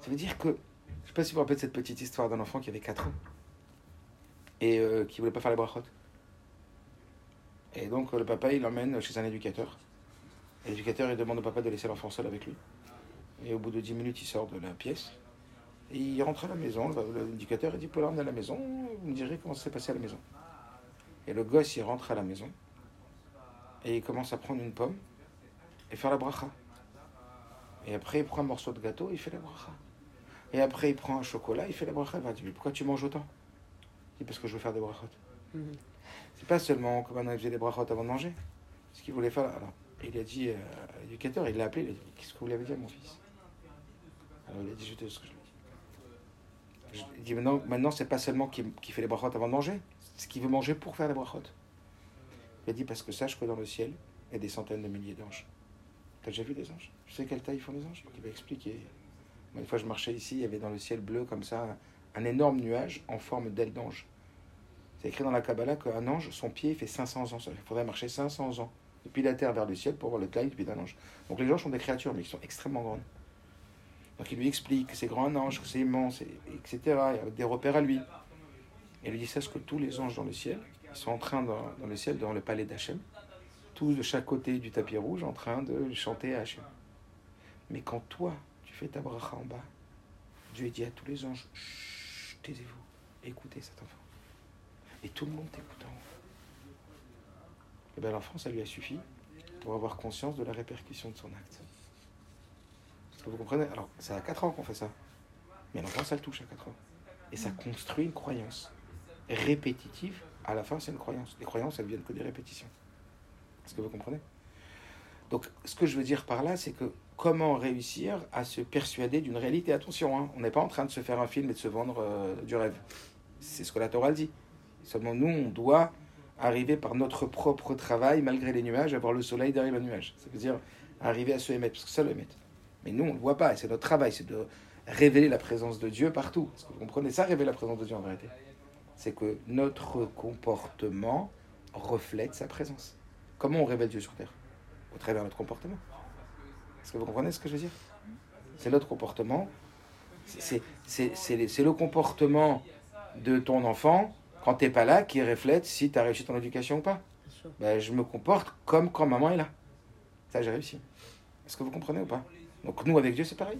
Ça veut dire que, je sais pas si vous vous rappelez cette petite histoire d'un enfant qui avait 4 ans et euh, qui voulait pas faire les brachot. Et donc le papa, il l'emmène chez un éducateur. L'éducateur, il demande au papa de laisser l'enfant seul avec lui. Et au bout de 10 minutes, il sort de la pièce. Et il rentre à la maison. L'éducateur, il dit, pour l'emmener à la maison, vous me direz comment ça s'est passé à la maison. Et le gosse, il rentre à la maison. Et il commence à prendre une pomme et faire la bracha. Et après, il prend un morceau de gâteau, il fait la bracha. Et après, il prend un chocolat, il fait la bracha. Il va dire, mais pourquoi tu manges autant? Il dit, parce que je veux faire des brachot. Mhm. C'est pas seulement comme on faisait des brachot avant de manger. Ce qu'il voulait faire. Alors, il a dit, euh, à l'éducateur, il l'a appelé, il a dit, qu'est-ce que vous l'avez dit à mon fils? Alors il a dit, je te dis ce que je lui ai dit. Je- Il dit, maintenant, maintenant c'est pas seulement qu'il fait les brachot avant de manger, ce qu'il veut manger pour faire les brachot. Il a dit, parce que sache que dans le ciel, il y a des centaines de milliers d'anges. T'as déjà vu des anges? Je sais quelle taille ils font les anges? Il va expliquer. Moi, une fois, je marchais ici, il y avait dans le ciel bleu, comme ça, un énorme nuage en forme d'aile d'ange. C'est écrit dans la Kabbalah qu'un ange, son pied fait 500 ans. Il faudrait marcher 500 ans depuis la terre vers le ciel pour voir le taille pied d'un ange. Donc les anges sont des créatures, mais qui sont extrêmement grandes. Donc il lui explique que c'est grand un ange, que c'est immense, et- etc. Il y a des repères à lui. Et lui dit sache que tous les anges dans le ciel, ils sont en train, dans, dans le ciel, dans le palais d'Hachem, tous de chaque côté du tapis rouge, en train de chanter à Hachem. Mais quand toi, tu fais ta bracha en bas, Dieu dit à tous les anges, Chut, taisez-vous, écoutez cet enfant. Et tout le monde t'écoutant. Et bien l'enfant, ça lui a suffi pour avoir conscience de la répercussion de son acte. Est-ce que vous comprenez? Alors, c'est à 4 ans qu'on fait ça. Mais l'enfant, ça le touche à 4 ans. Et ça construit une croyance répétitive. À la fin, c'est une croyance. Les croyances, elles viennent que des répétitions. Est-ce que vous comprenez? Donc, ce que je veux dire par là, c'est que comment réussir à se persuader d'une réalité? Attention, hein, on n'est pas en train de se faire un film et de se vendre euh, du rêve. C'est ce que la Torah dit. Seulement, nous, on doit arriver par notre propre travail, malgré les nuages, à voir le soleil derrière le nuage. Ça veut dire arriver à se émettre, parce que ça le émet. Mais nous, on ne le voit pas, et c'est notre travail, c'est de révéler la présence de Dieu partout. Est-ce que vous comprenez? Ça, révéler la présence de Dieu en vérité C'est que notre comportement reflète sa présence. Comment on révèle Dieu sur Terre? Au travers de notre comportement. Est-ce que vous comprenez ce que je veux dire? C'est notre comportement. C'est le comportement de ton enfant quand tu n'es pas là qui reflète si tu as réussi ton éducation ou pas. Ben, je me comporte comme quand maman est là. Ça, j'ai réussi. Est-ce que vous comprenez ou pas? Donc nous, avec Dieu, c'est pareil.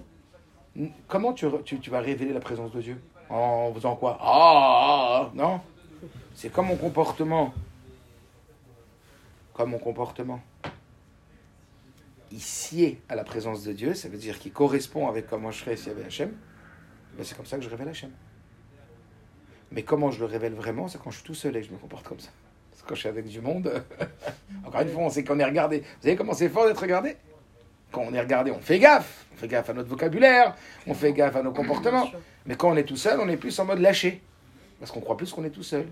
Comment tu, tu, tu, vas révéler la présence de Dieu? En faisant quoi? Ah, ah, Non? C'est comme mon comportement. Comme mon comportement. Il est à la présence de Dieu, ça veut dire qu'il correspond avec comment je serais s'il y avait Hachem. Ben, c'est comme ça que je révèle Hachem. Mais comment je le révèle vraiment, c'est quand je suis tout seul et que je me comporte comme ça. Parce que quand je suis avec du monde, encore une fois, on sait qu'on est regardé. Vous savez comment c'est fort d'être regardé? Quand on est regardé, on fait gaffe. On fait gaffe à notre vocabulaire, on fait gaffe à nos comportements. Mais quand on est tout seul, on est plus en mode lâché. Parce qu'on croit plus qu'on est tout seul.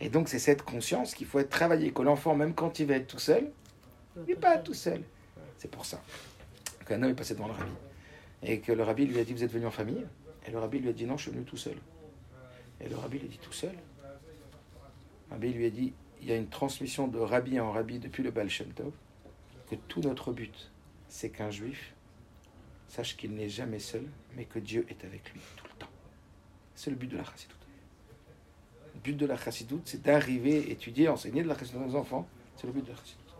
Et donc, c'est cette conscience qu'il faut être travaillé. Que l'enfant, même quand il va être tout seul, il n'est pas tout seul. C'est pour ça qu'un homme est passé devant le rabbi. Et que le rabbi lui a dit Vous êtes venu en famille Et le rabbi lui a dit Non, je suis venu tout seul. Et le rabbi lui a dit tout seul? Le rabbi lui a dit il y a une transmission de rabbi en rabbi depuis le Baal Shem Tov, que tout notre but, c'est qu'un juif sache qu'il n'est jamais seul, mais que Dieu est avec lui tout le temps. C'est le but de la chassidoute. Le but de la chassidoute, c'est d'arriver, étudier, enseigner de la chassidoute aux enfants. C'est le but de la chassidoute.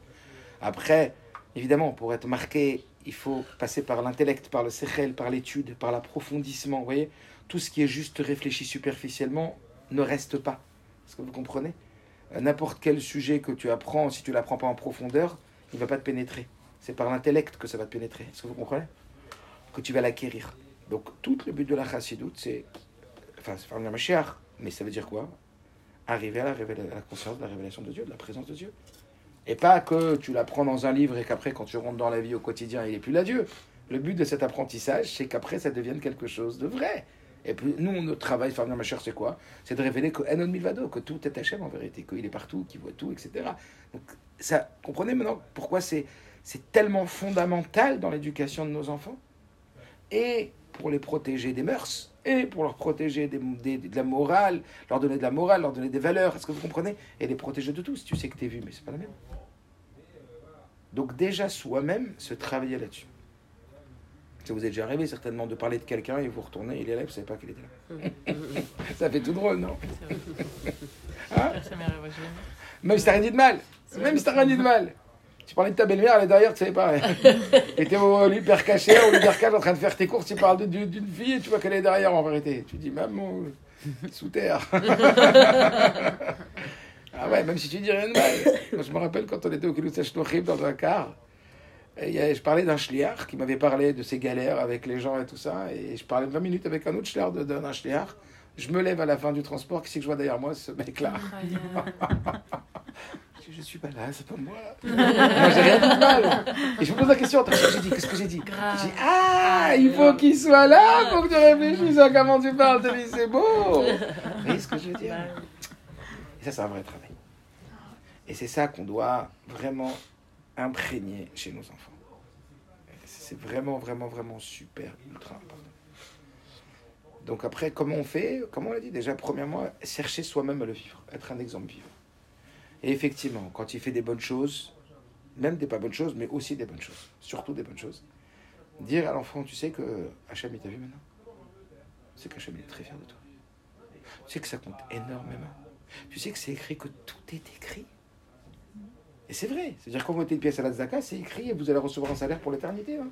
Après, évidemment, pour être marqué, il faut passer par l'intellect, par le sechel, par l'étude, par l'approfondissement. Vous voyez tout ce qui est juste réfléchi superficiellement ne reste pas. Est-ce que vous comprenez? Euh, N'importe quel sujet que tu apprends, si tu l'apprends pas en profondeur, il ne va pas te pénétrer. C'est par l'intellect que ça va te pénétrer. Est-ce que vous comprenez? Que tu vas l'acquérir. Donc, tout le but de la chassidoute, c'est. Enfin, c'est faire un mais ça veut dire quoi? Arriver à la, à la conscience de la révélation de Dieu, de la présence de Dieu. Et pas que tu l'apprends dans un livre et qu'après, quand tu rentres dans la vie au quotidien, il n'est plus là Dieu. Le but de cet apprentissage, c'est qu'après, ça devienne quelque chose de vrai. Et puis, nous, notre travail, faire ma chère, c'est quoi? C'est de révéler que Enon Milvado, que tout est Hachem en vérité, qu'il est partout, qu'il voit tout, etc. Donc, ça, comprenez maintenant pourquoi c'est, c'est tellement fondamental dans l'éducation de nos enfants Et pour les protéger des mœurs, et pour leur protéger des, de la morale, leur donner de la morale, leur donner des valeurs, est-ce que vous comprenez? Et les protéger de tout, si tu sais que tu es vu, mais c'est pas la même. Donc déjà soi-même, se travailler là-dessus. Ça vous est déjà arrivé certainement de parler de quelqu'un et vous retournez, il est là, vous ne savez pas qu'il était là. ça fait tout drôle, non? Hein? Même si t'as rien dit de mal. Même si t'as rien dit de mal. Tu parlais de ta belle-mère, elle est derrière, tu savais pas. Tu étais au hyper caché, au hyper caché en train de faire tes courses, tu parles d'une fille et tu vois qu'elle est derrière en vérité. Tu dis, maman, sous terre. ah ouais, même si tu dis rien de mal. Moi, je me rappelle quand on était au Kiloussach dans un car. Et je parlais d'un schliar qui m'avait parlé de ses galères avec les gens et tout ça. Et je parlais 20 minutes avec un autre schliar d'un schliar. Je me lève à la fin du transport. Qui c'est que je vois derrière moi, ce mec-là? Je suis pas là, c'est pas moi. moi, j'ai rien de mal. Et je me pose la question j'ai dit Qu'est-ce que j'ai dit J'ai dit Ah, il faut qu'il soit là pour que tu réfléchisses à comment tu parles. Tu dis C'est beau. Vous voyez ce que je veux dire Et ça, c'est un vrai travail. Et c'est ça qu'on doit vraiment imprégné chez nos enfants. C'est vraiment, vraiment, vraiment super, ultra important. Donc après, comment on fait? Comme on l'a dit? Déjà, premièrement, chercher soi-même à le vivre, être un exemple vivant. Et effectivement, quand il fait des bonnes choses, même des pas bonnes choses, mais aussi des bonnes choses, surtout des bonnes choses, dire à l'enfant, tu sais que Hachem, il t'a vu maintenant? Tu sais qu'Hachem, est très fier de toi. Tu sais que ça compte énormément. Tu sais que c'est écrit que tout est écrit. Et c'est vrai. C'est-à-dire quand vous mettez une pièce à la Zaka, c'est écrit et vous allez recevoir un salaire pour l'éternité. Hein.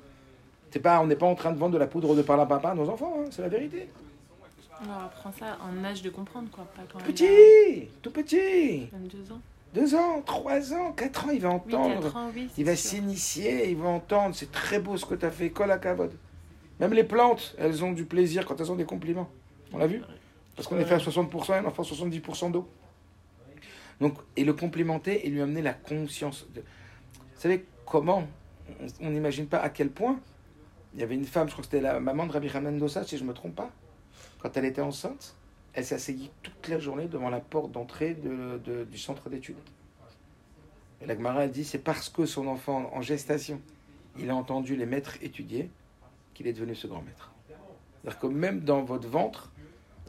C'est pas, on n'est pas en train de vendre de la poudre de papa à nos enfants, hein, c'est la vérité. On leur apprend ça en âge de comprendre, quoi. Pas quand il a Petit, tout petit. même deux ans. Deux ans, trois ans, quatre ans, il va entendre. quatre ans, oui. Il va s'initier, il va entendre. C'est très beau ce que tu as fait. Colle à cavode. Même les plantes, elles ont du plaisir quand elles ont des compliments. On l'a vu Parce qu'on est fait à 60% et un enfant 70% d'eau. Donc, et le complimenter et lui amener la conscience. de- Vous savez comment On on n'imagine pas à quel point. Il y avait une femme, je crois que c'était la maman de Rabbi Hanan Dossa, si je ne me trompe pas. Quand elle était enceinte, elle s'asseyait toute la journée devant la porte d'entrée de- de- du centre d'études. Et la Gemara dit c'est parce que son enfant en gestation, il a entendu les maîtres étudier qu'il est devenu ce grand maître. C'est-à-dire que même dans votre ventre,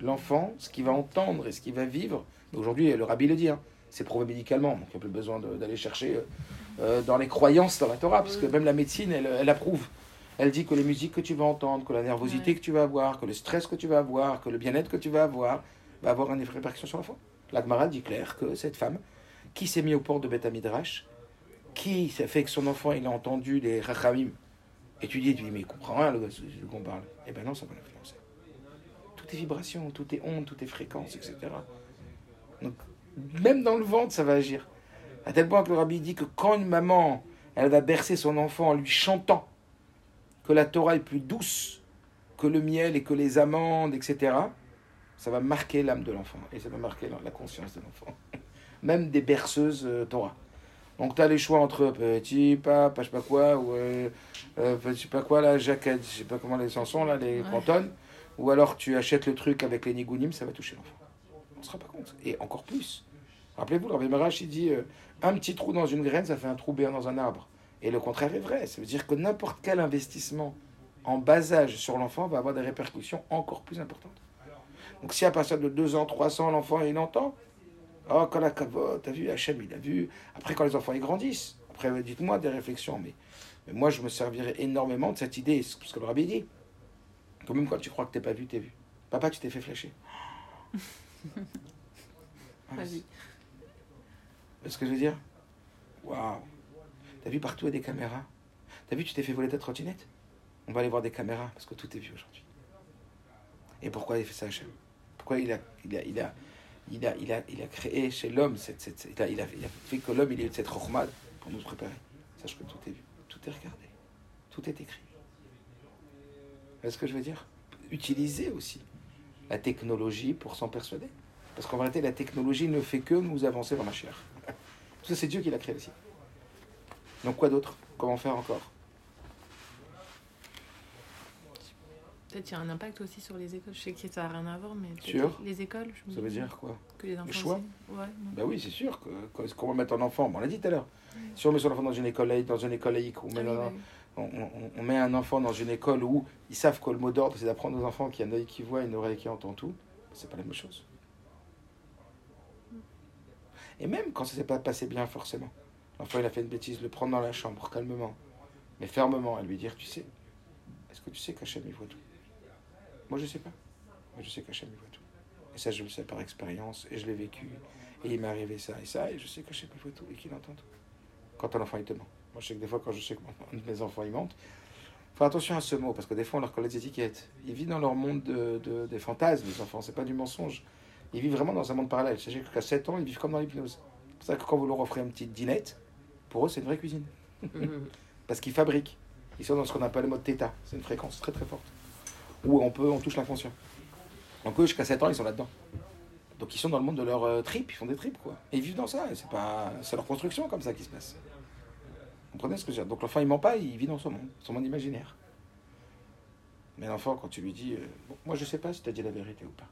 l'enfant, ce qu'il va entendre et ce qu'il va vivre, aujourd'hui le rabbi le dit, hein, c'est prouvé médicalement, donc il n'y a plus besoin d'aller chercher euh, euh, dans les croyances dans la Torah, parce que même la médecine, elle approuve. Elle dit que les musiques que tu vas entendre, que la nervosité Ouais. que tu vas avoir, que le stress que tu vas avoir, que le bien-être que tu vas avoir, va avoir une répercussion sur l'enfant. La Gemara dit clair que cette femme, qui s'est mise au port de Beth Midrash, qui s'est fait que son enfant, il a entendu les Rachamim étudier, tu dis, mais il comprend rien, de quoi on parle. Eh ben non, ça va l'influencer. Tout est vibration, tout est onde, tout est fréquence, etc. Donc, même dans le ventre, ça va agir. À tel point que le rabbi dit que quand une maman, elle va bercer son enfant en lui chantant que la Torah est plus douce que le miel et que les amandes, etc., ça va marquer l'âme de l'enfant et ça va marquer la- conscience de l'enfant. Même des berceuses euh, Torah. Donc tu as les choix entre petit papa, je sais pas quoi, ou euh, euh, je sais pas quoi, là, jaquette, je sais pas comment les chansons, là, les Ouais. cantonnes, ou alors tu achètes le truc avec les nigounim, ça va toucher l'enfant. On ne se rend pas compte. Et encore plus. Rappelez-vous, le Rabbi Marash, il dit euh, un petit trou dans une graine, ça fait un trou béant dans un arbre. Et le contraire est vrai. Ça veut dire que n'importe quel investissement en bas âge sur l'enfant va avoir des répercussions encore plus importantes. Donc si à partir de 2 ans, 3 ans, l'enfant il entend, oh, quand la cavote, t'as vu, Hachem, il a vu. Après, quand les enfants ils grandissent, après, dites-moi des réflexions. Mais, mais moi, je me servirais énormément de cette idée, ce que le rabbi dit. Que même quand tu crois que t'es pas vu, t'es vu. Papa, tu t'es fait flécher. Ah, Vas-y. ce que je veux dire? Waouh T'as vu partout il y a des caméras? T'as vu tu t'es fait voler ta trottinette? On va aller voir des caméras parce que tout est vu aujourd'hui. Et pourquoi il fait ça Hachem? Pourquoi il a, il a, il a, il a, il a, créé chez l'homme cette, il, a, il, a, fait que l'homme il ait cette rochmad pour nous préparer. Sache que tout est vu, tout est regardé, tout est écrit. Voyez ce que je veux dire? Utiliser aussi la technologie pour s'en persuader. Parce qu'en vérité, la technologie ne fait que nous avancer dans la chair. Tout ça, c'est Dieu qui l'a créé aussi. Donc quoi d'autre? Comment faire encore? Peut-être qu'il y a un impact aussi sur les écoles. Je sais que ça n'a rien à voir, mais Sur les écoles. je me Ça veut dire quoi? que les enfants choix? Ouais, non. Ben oui, c'est sûr que qu'on va mettre un enfant, bon, on l'a dit tout à l'heure, si on met son enfant dans une école laïque, dans une école laïque, on met, Ah oui, un- bah oui. on, on- on met un enfant dans une école où ils savent que le mot d'ordre, c'est d'apprendre aux enfants qu'il y a un œil qui voit et une oreille qui entend tout, c'est pas la même chose. Et même quand ça s'est pas passé bien, forcément, l'enfant il a fait une bêtise, le prendre dans la chambre, calmement, mais fermement, et lui dire, tu sais, est-ce que tu sais qu'Hachem il voit tout? Moi je sais pas. Moi je sais qu'Hachem il voit tout. Et ça je le sais par expérience, et je l'ai vécu, et il m'est arrivé ça et ça, et je sais qu'Hachem il voit tout, et qu'il entend tout. Quand un enfant il te ment. Moi je sais que des fois quand je sais que mes enfants il mente, faut attention à ce mot, parce que des fois on leur colle des étiquettes. Ils vivent dans leur monde de, de- des fantasmes, les enfants, c'est pas du mensonge. Ils vivent vraiment dans un monde parallèle. Sachez qu'à 7 ans, ils vivent comme dans l'hypnose. C'est pour ça que quand vous leur offrez une petite dînette, pour eux c'est une vraie cuisine. Mhm. Parce qu'ils fabriquent. Ils sont dans ce qu'on appelle le mode θ. C'est une fréquence très très forte. Où on peut, on touche l'inconscient. Donc eux, jusqu'à 7 ans, ils sont là-dedans. Donc ils sont dans le monde de leur euh, trip, ils font des trips quoi. Et ils vivent dans ça. C'est pas, c'est leur construction comme ça qui se passe. Vous comprenez ce que je veux dire? Donc l'enfant il ment pas, il vit dans son monde, son monde imaginaire. Mais l'enfant, quand tu lui dis, euh, Bon, moi je sais pas si tu as dit la vérité ou pas.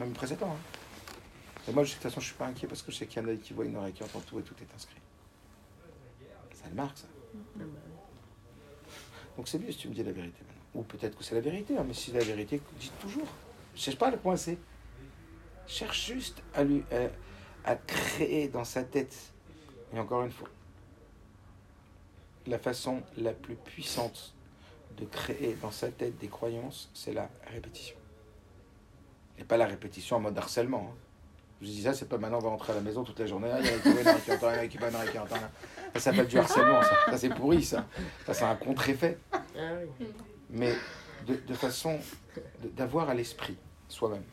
Même après 7 ans. Hein. Et moi, de toute façon, je suis pas inquiet parce que je sais qu'il y a un œil qui voit, une oreille qui entend tout et tout est inscrit. Ça marque ça. Donc c'est mieux si tu me dis la vérité maintenant. Ou peut-être que c'est la vérité, hein, mais si c'est la vérité, dites toujours. Je cherche pas à le coincer. Cherche juste à lui euh, à créer dans sa tête. Et encore une fois, la façon la plus puissante de créer dans sa tête des croyances, c'est la répétition. Et pas la répétition en mode harcèlement. hein. Je dis ça, c'est pas maintenant on va rentrer à la maison toute la journée. A en a en a en a. Ça s'appelle du harcèlement, ça. Ça, c'est pourri, ça. Ça, c'est un contre-effet Ah mais de, de façon d'avoir à l'esprit soi-même.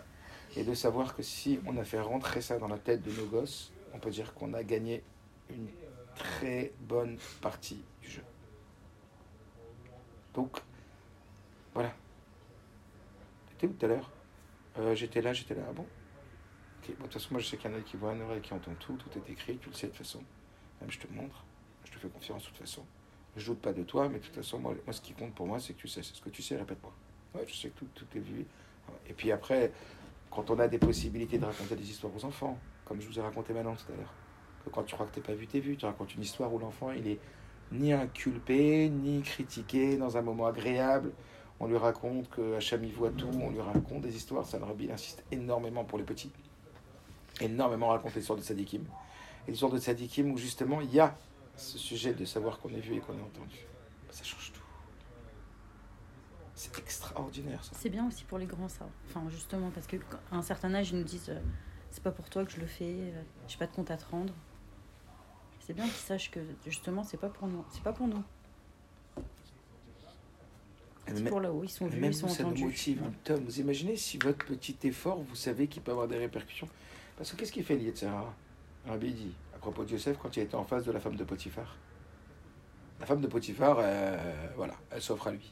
Et de savoir que si on a fait rentrer ça dans la tête de nos gosses, on peut dire qu'on a gagné une très bonne partie du jeu. Donc, voilà. T'étais où tout à l'heure? Euh, J'étais là, j'étais là. Ah bon? Ok, bon, De toute façon, moi je sais qu'il y en a qui voient un oreille qui entend tout, tout est écrit, tu le sais de toute façon. Même je te montre, je te fais confiance de toute façon. Je doute pas de toi, mais de toute façon, moi, moi ce qui compte pour moi, c'est que tu sais. C'est ce que tu sais, répète-moi. Ouais, je sais que tout, tout est vu. Et puis après, quand on a des possibilités de raconter des histoires aux enfants, comme je vous ai raconté maintenant tout à l'heure, que quand tu crois que t'es pas vu, t'es vu, tu racontes une histoire où l'enfant, il est ni inculpé, ni critiqué dans un moment agréable. On lui raconte que Hacham il voit tout, on lui raconte des histoires. Ça il insiste énormément pour les petits. Énormément raconte l'histoire de Sadikim. Et l'histoire de Sadikim où justement il y a ce sujet de savoir qu'on est vu et qu'on est entendu. Ça change tout. C'est extraordinaire ça. C'est bien aussi pour les grands, ça. Enfin, justement, parce qu'à un certain âge, ils nous disent euh, c'est pas pour toi que je le fais, euh, j'ai pas de compte à te rendre. C'est bien qu'ils sachent que justement, c'est pas pour nous. C'est pas pour nous. C'est pour là-haut. Ils sont vus, Même ils sont ça nous entendus. motive. Tom, vous imaginez si votre petit effort, vous savez qu'il peut avoir des répercussions? Parce que qu'est-ce qu'il fait Lietzera Rabbi dit, à propos de Yosef, quand il était en face de la femme de Potiphar. La femme de Potiphar, euh, voilà, elle s'offre à lui.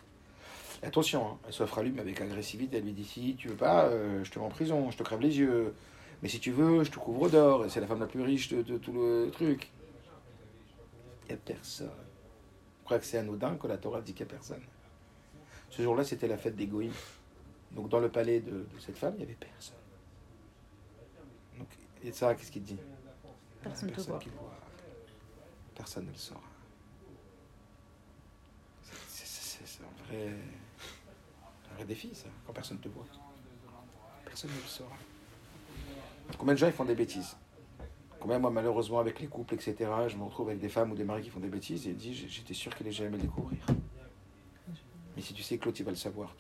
Attention, hein, elle s'offre à lui, mais avec agressivité. Elle lui dit si tu veux pas, euh, je te mets en prison, je te crève les yeux. Mais si tu veux, je te couvre d'or. Et c'est la femme la plus riche de, tout le truc. Il n'y a personne. Je crois que c'est anodin que la Torah dit qu'il n'y a personne. Ce jour-là, c'était la fête des. Donc, dans le palais de, de cette femme, il n'y avait personne. Donc, et ça, qu'est-ce qu'il dit? Personne ne le voit. Personne ne le saura. C'est- un vrai, un vrai défi, ça, quand personne ne te voit. Personne ne le saura. Combien de gens ils font des bêtises? Combien, moi, malheureusement, avec les couples, etc., je me retrouve avec des femmes ou des maris qui font des bêtises et ils disent J'étais sûr qu'il allait jamais le découvrir. Mais si tu sais que l'autre, il va le savoir.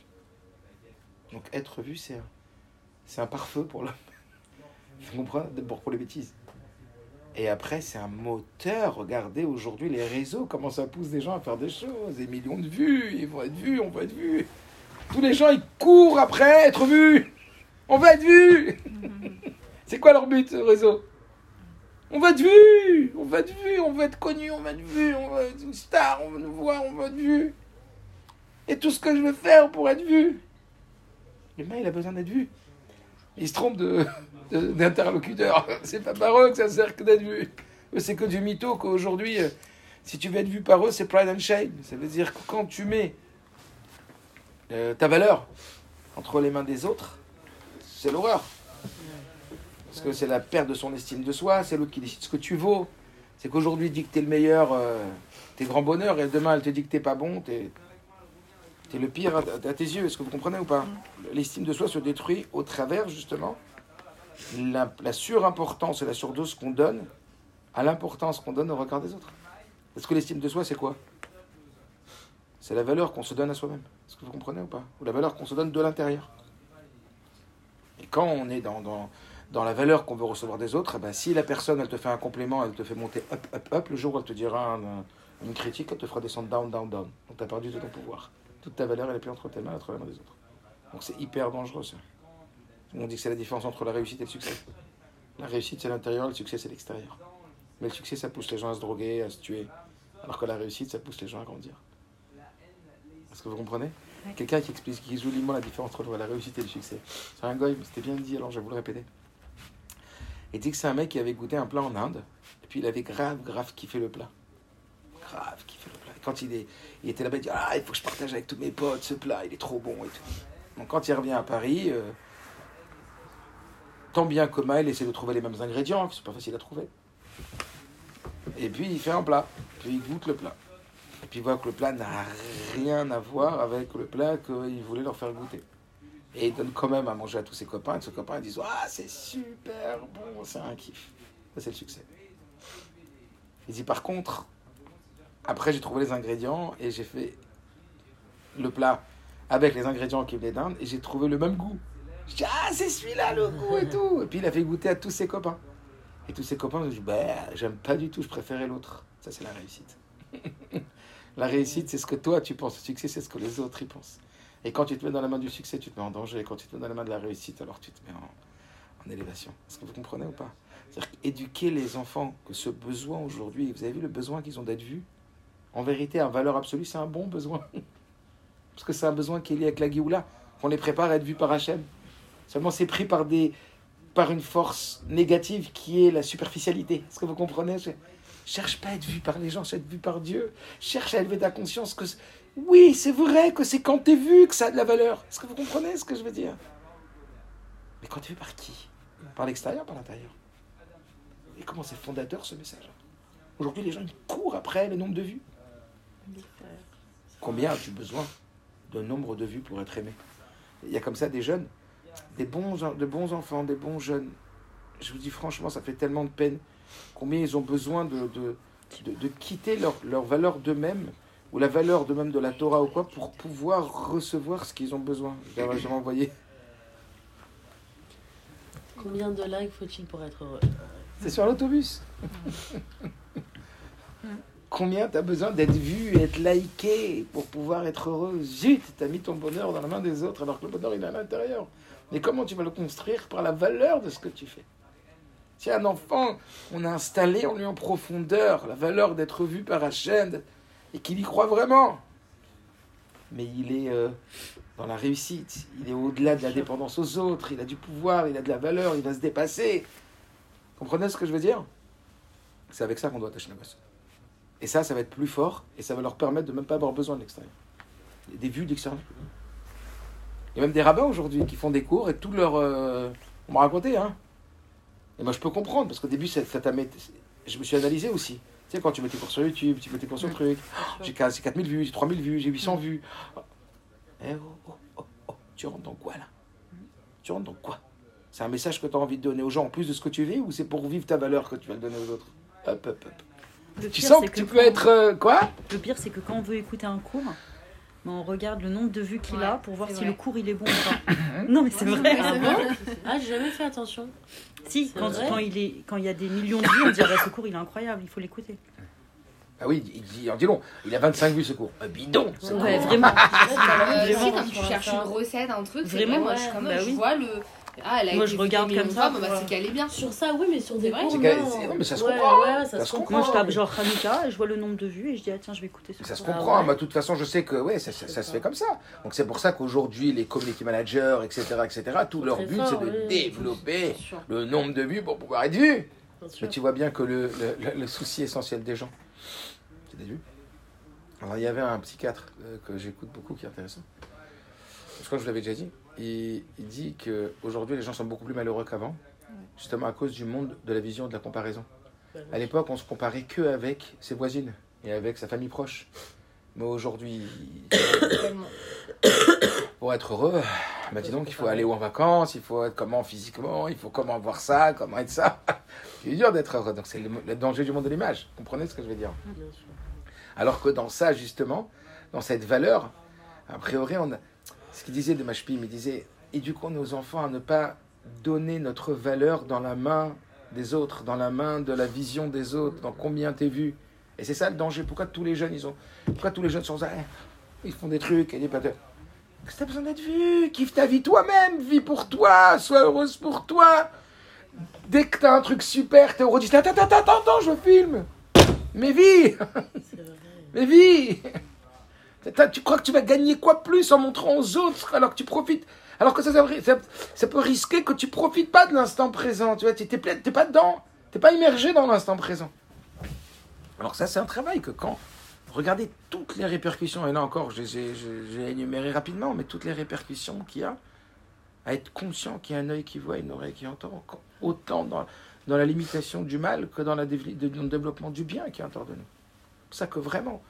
Donc, être vu, c'est un, un pare-feu pour l'homme. Tu comprends D'abord pour les bêtises. Et après, c'est un moteur. Regardez aujourd'hui les réseaux, comment ça pousse des gens à faire des choses. Des millions de vues, ils vont être vus, on va être vus. Tous les gens, ils courent après être vus. On va être vus. C'est quoi leur but, ce réseau? On va être vus. On va être vus, on va être connus, on va être vus, on va être une star, on va nous voir, on va être vus. Et tout ce que je veux faire pour être vu. L'humain, il a besoin d'être vu. Il se trompe de, de- d'interlocuteur. C'est pas par eux que ça sert que d'être vu. C'est que du mytho qu'aujourd'hui, euh, si tu veux être vu par eux, c'est pride and shame. Ça veut dire que quand tu mets euh, ta valeur entre les mains des autres, c'est l'horreur. Parce que c'est la perte de son estime de soi, c'est l'autre qui décide ce que tu vaux. C'est qu'aujourd'hui, dit que t'es le meilleur, euh, t'es grand bonheur, et demain, elle te dit que t'es pas bon, t'es, le pire à, à tes yeux. Est-ce que vous comprenez ou pas? L'estime de soi se détruit au travers, justement, la, surimportance et la surdose qu'on donne à l'importance qu'on donne au regard des autres. Parce que l'estime de soi, c'est quoi? C'est la valeur qu'on se donne à soi-même. Est-ce que vous comprenez ou pas? Ou la valeur qu'on se donne de l'intérieur. Et quand on est dans, dans, dans la valeur qu'on veut recevoir des autres, eh ben, si la personne, elle te fait un complément, elle te fait monter up, up, up, le jour où elle te dira un- une critique, elle te fera descendre down, down, down. Donc tu as perdu tout ton pouvoir. Toute ta valeur, elle est plus entre tes mains, entre les mains des autres. Donc c'est hyper dangereux, ça. On dit que c'est la différence entre la réussite et le succès. La réussite, c'est l'intérieur, le succès, c'est l'extérieur. Mais le succès, ça pousse les gens à se droguer, à se tuer. Alors que la réussite, ça pousse les gens à grandir. Est-ce que vous comprenez? Ouais. Quelqu'un qui explique qui joliment la différence entre la réussite et le succès. C'est un goy, mais c'était bien dit, alors je vais vous le répéter. Il dit que c'est un mec qui avait goûté un plat en Inde, et puis il avait grave, grave kiffé le plat. Grave kiffé le plat. Et quand il, est, il était là-bas, il dit Ah, il faut que je partage avec tous mes potes ce plat, il est trop bon et tout. Donc quand il revient à Paris, euh, tant bien que mal, essaie de trouver les mêmes ingrédients, c'est pas facile à trouver. Et puis il fait un plat, puis il goûte le plat. Et puis il voit que le plat n'a rien à voir avec le plat qu'il voulait leur faire goûter. Et il donne quand même à manger à tous ses copains, et ses copains disent Ah, c'est super bon, c'est un kiff. Ça, c'est le succès. Il dit Par contre, après j'ai trouvé les ingrédients et j'ai fait le plat avec les ingrédients qui venaient d'Inde et j'ai trouvé le même goût. Je dis Ah, c'est celui-là le goût et tout. Et puis il a fait goûter à tous ses copains. Et tous ses copains ils disent Bah, j'aime pas du tout, je préférais l'autre. Ça, c'est la réussite. la réussite, c'est ce que toi tu penses. Le succès, c'est ce que les autres y pensent. Et quand tu te mets dans la main du succès, tu te mets en danger. Et quand tu te mets dans la main de la réussite, alors tu te mets en, en élévation. Est-ce que vous comprenez ou pas? C'est-à-dire éduquer les enfants, que ce besoin aujourd'hui, vous avez vu le besoin qu'ils ont d'être vus? En vérité, en valeur absolue, c'est un bon besoin. Parce que c'est un besoin qui est lié avec la Géoula, qu'on les prépare à être vus par Hachem. Seulement, c'est pris par, des, par une force négative qui est la superficialité. Est-ce que vous comprenez? Cherche pas à être vu par les gens, cherche à être vu par Dieu. Cherche à élever ta conscience que oui, c'est vrai que c'est quand t'es vu que ça a de la valeur. Est-ce que vous comprenez ce que je veux dire? Mais quand t'es vu par qui? Par l'extérieur, par l'intérieur Et comment c'est fondateur ce message? Aujourd'hui, les gens ils courent après le nombre de vues. Combien as-tu besoin d'un nombre de vues pour être aimé? Il y a comme ça des jeunes, des bons, de bons enfants, des bons jeunes. Je vous dis franchement, ça fait tellement de peine. Combien ils ont besoin de, de, de, de quitter leur, leur valeur d'eux-mêmes ou la valeur de même de la Torah ou quoi pour pouvoir recevoir ce qu'ils ont besoin. J'ai envoyé. Combien de likes faut-il pour être heureux? C'est sur l'autobus. Combien tu as besoin d'être vu et être liké pour pouvoir être heureux? Zut, tu as mis ton bonheur dans la main des autres alors que le bonheur il est à l'intérieur. Mais comment tu vas le construire Par la valeur de ce que tu fais? Si un enfant, on a installé en lui en profondeur la valeur d'être vu par Hachem, et qu'il y croit vraiment. Mais il est euh, dans la réussite, il est au-delà de la dépendance aux autres, il a du pouvoir, il a de la valeur, il va se dépasser. Comprenez ce que je veux dire? C'est avec ça qu'on doit attacher la gosse. Et ça, ça va être plus fort et ça va leur permettre de même pas avoir besoin de l'extérieur. Des vues d'extérieur. Il y a même des rabbins aujourd'hui qui font des cours et tout leur. Euh, on m'a raconté, hein. Et moi, je peux comprendre parce qu'au début, ça, ça Je me suis analysé aussi. Tu sais, quand tu mets tes cours sur YouTube, tu mets tes cours sur le truc, j'ai 4000 vues, j'ai 3000 vues, j'ai 800 vues. Eh, oh, oh, oh, oh, tu rentres dans quoi là? Tu rentres dans quoi? C'est un message que tu as envie de donner aux gens en plus de ce que tu vis ou c'est pour vivre ta valeur que tu vas le donner aux autres? Hop, hop, hop. tu sens que, tu peux être. Euh, quoi? Le pire, c'est que quand on veut écouter un cours, on regarde le nombre de vues qu'il a pour voir si le cours il est bon ou pas. non, mais c'est vrai. Ah, bon ah j'ai jamais fait attention. Si, quand, quand, il est, quand il y a des millions de vues, on dirait ce cours il est incroyable, il faut l'écouter. Ah oui, il dit, dis long, il a 25 vues ce cours. Un bidon Ouais, vraiment. euh, si, quand tu cherches une recette, un truc, vraiment, moi, je, bah oui. je vois le. Ah, elle a moi, je regarde comme ça. Bah, c'est qu'elle est bien. Sur ça, oui, mais sur des vrais. C'est non, mais ça se comprend. Ouais, ça, se comprend. Moi, je tape genre Hanouka, je vois le nombre de vues et je dis, ah tiens, je vais écouter ce Ça se comprend. De toute façon, je sais que ouais, ça, ça, se fait comme ça. Donc, c'est pour ça qu'aujourd'hui, les community managers, etc., etc., tout leur but, c'est de développer le nombre de vues pour pouvoir être vus. Mais tu vois bien que le, le, le souci essentiel des gens, c'est d'être vus. Alors, il y avait un psychiatre euh, que j'écoute beaucoup qui est intéressant. Je crois que je l'avais déjà dit. Il, il dit qu'aujourd'hui, les gens sont beaucoup plus malheureux qu'avant, justement à cause du monde de la vision de la comparaison. À l'époque, on se comparait que avec ses voisines et avec sa famille proche. Mais aujourd'hui, pour être heureux, bah dis donc, il faut aller où en vacances, il faut être comment physiquement, il faut comment voir ça, comment être ça. C'est dur d'être heureux. Donc c'est le, le, danger du monde de l'image. Comprenez ce que je veux dire? Alors que dans ça, justement, dans cette valeur, a priori, on a, ce qu'il disait de Mashpim, il disait éduquons nos enfants à ne pas donner notre valeur dans la main des autres, dans la main de la vision des autres, dans combien t'es vu. Et c'est ça le danger. Pourquoi tous les jeunes, ils ont, pourquoi tous les jeunes sont, ils font des trucs et des pas de... T'as besoin d'être vu, kiffe ta vie toi-même, vis pour toi, sois heureuse pour toi. Dès que t'as un truc super, t'es heureux, dis attends, attends, attends, attends, je filme. Mais vis, mais vis. Tu crois que tu vas gagner quoi plus en montrant aux autres alors que tu profites? Alors que ça, ça, ça peut risquer que tu profites pas de l'instant présent. Tu vois, pas dedans. Tu n'es pas immergé dans l'instant présent. Alors ça, c'est un travail que quand... Regardez toutes les répercussions, et là encore, j'ai énuméré rapidement, mais toutes les répercussions qu'il y a à être conscient qu'il y a un œil qui voit, une oreille qui entend, autant dans, la limitation du mal que dans le développement du bien qui est autour de nous. C'est ça que vraiment,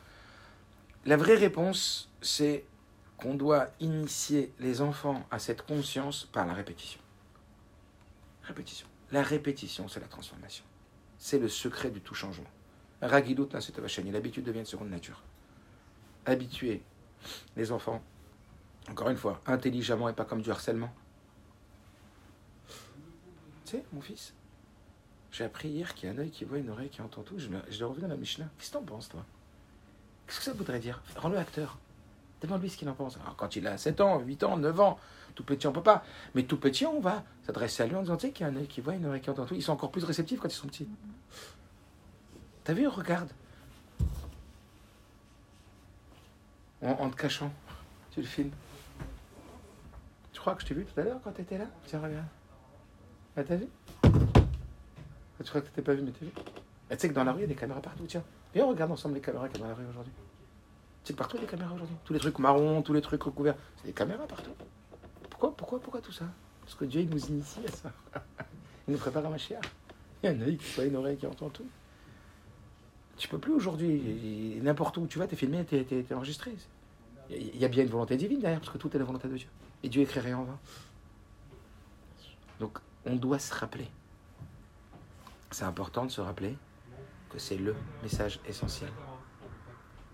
la vraie réponse, c'est qu'on doit initier les enfants à cette conscience par la répétition. Répétition. La répétition, c'est la transformation. C'est le secret du tout changement. Ragidut Nasutavachani, l'habitude devient une seconde nature. Habituer les enfants, encore une fois, intelligemment et pas comme du harcèlement. Tu sais, mon fils, j'ai appris hier qu'il y a un œil qui voit, une oreille qui entend tout. Je l'ai revu dans la Mishnah. Qu'est-ce que t'en penses, toi? Qu'est-ce que ça voudrait dire? Rends-le acteur. Demande-lui ce qu'il en pense. Alors, quand il a 7 ans, 8 ans, 9 ans, tout petit, on peut pas. Mais tout petit, on va s'adresser à lui en disant, tu qu'il y a un œil qui voit, une oreille qui entend tout. Ils sont encore plus réceptifs quand ils sont petits. T'as vu, regarde. En, te cachant, tu le filmes. Tu crois que je t'ai vu tout à l'heure quand t'étais là? Tiens, regarde. Ah, t'as vu? Tu crois que t'étais pas vu, mais t'as vu? Tu sais que dans la rue, il y a des caméras partout, tiens. Regarde ensemble les caméras qu'il y a dans la rue aujourd'hui. Que partout, des caméras aujourd'hui. Tous les trucs marrons, tous les trucs recouverts. C'est des caméras partout. Pourquoi, pourquoi, pourquoi tout ça? Parce que Dieu, il nous initie à ça. il nous prépare à ma chère. Il y a un œil qui voit, une oreille qui entend tout. Tu peux plus aujourd'hui. N'importe où tu vas, tu es filmé, tu es, enregistré. Il y a bien une volonté divine derrière, parce que tout est la volonté de Dieu. Et Dieu écrit rien en vain. Donc, on doit se rappeler. C'est important de se rappeler que c'est le message essentiel.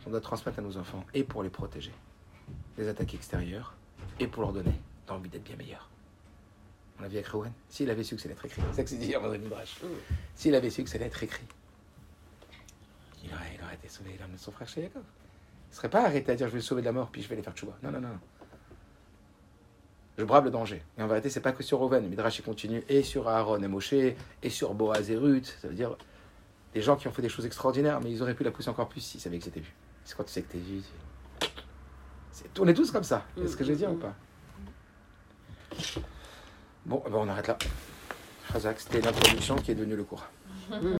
On doit transmettre à nos enfants, et pour les protéger des attaques extérieures, et pour leur donner l'envie d'être bien meilleurs. On l'a vu avec Rowan. S'il avait su que ça allait être écrit, c'est ça que c'est dit. S'il avait su que ça allait être écrit, il aurait, il été sauvé l'âme de son frère chez. Il ne serait pas arrêté à dire je vais le sauver de la mort, puis je vais aller faire tchouba. Non, non, non. Je brave le danger. Et en vérité, c'est pas que sur Rowan. Midrash continue et sur Aaron et Moshe, et sur Boaz et Ruth. Ça veut dire des gens qui ont fait des choses extraordinaires, mais ils auraient pu la pousser encore plus s'ils savaient que c'était vu. C'est quand tu sais que t'es vu. On est tous comme ça. est ce que je dire ou pas Bon, ben on arrête là. Razak, c'était l'introduction qui est devenue le cours.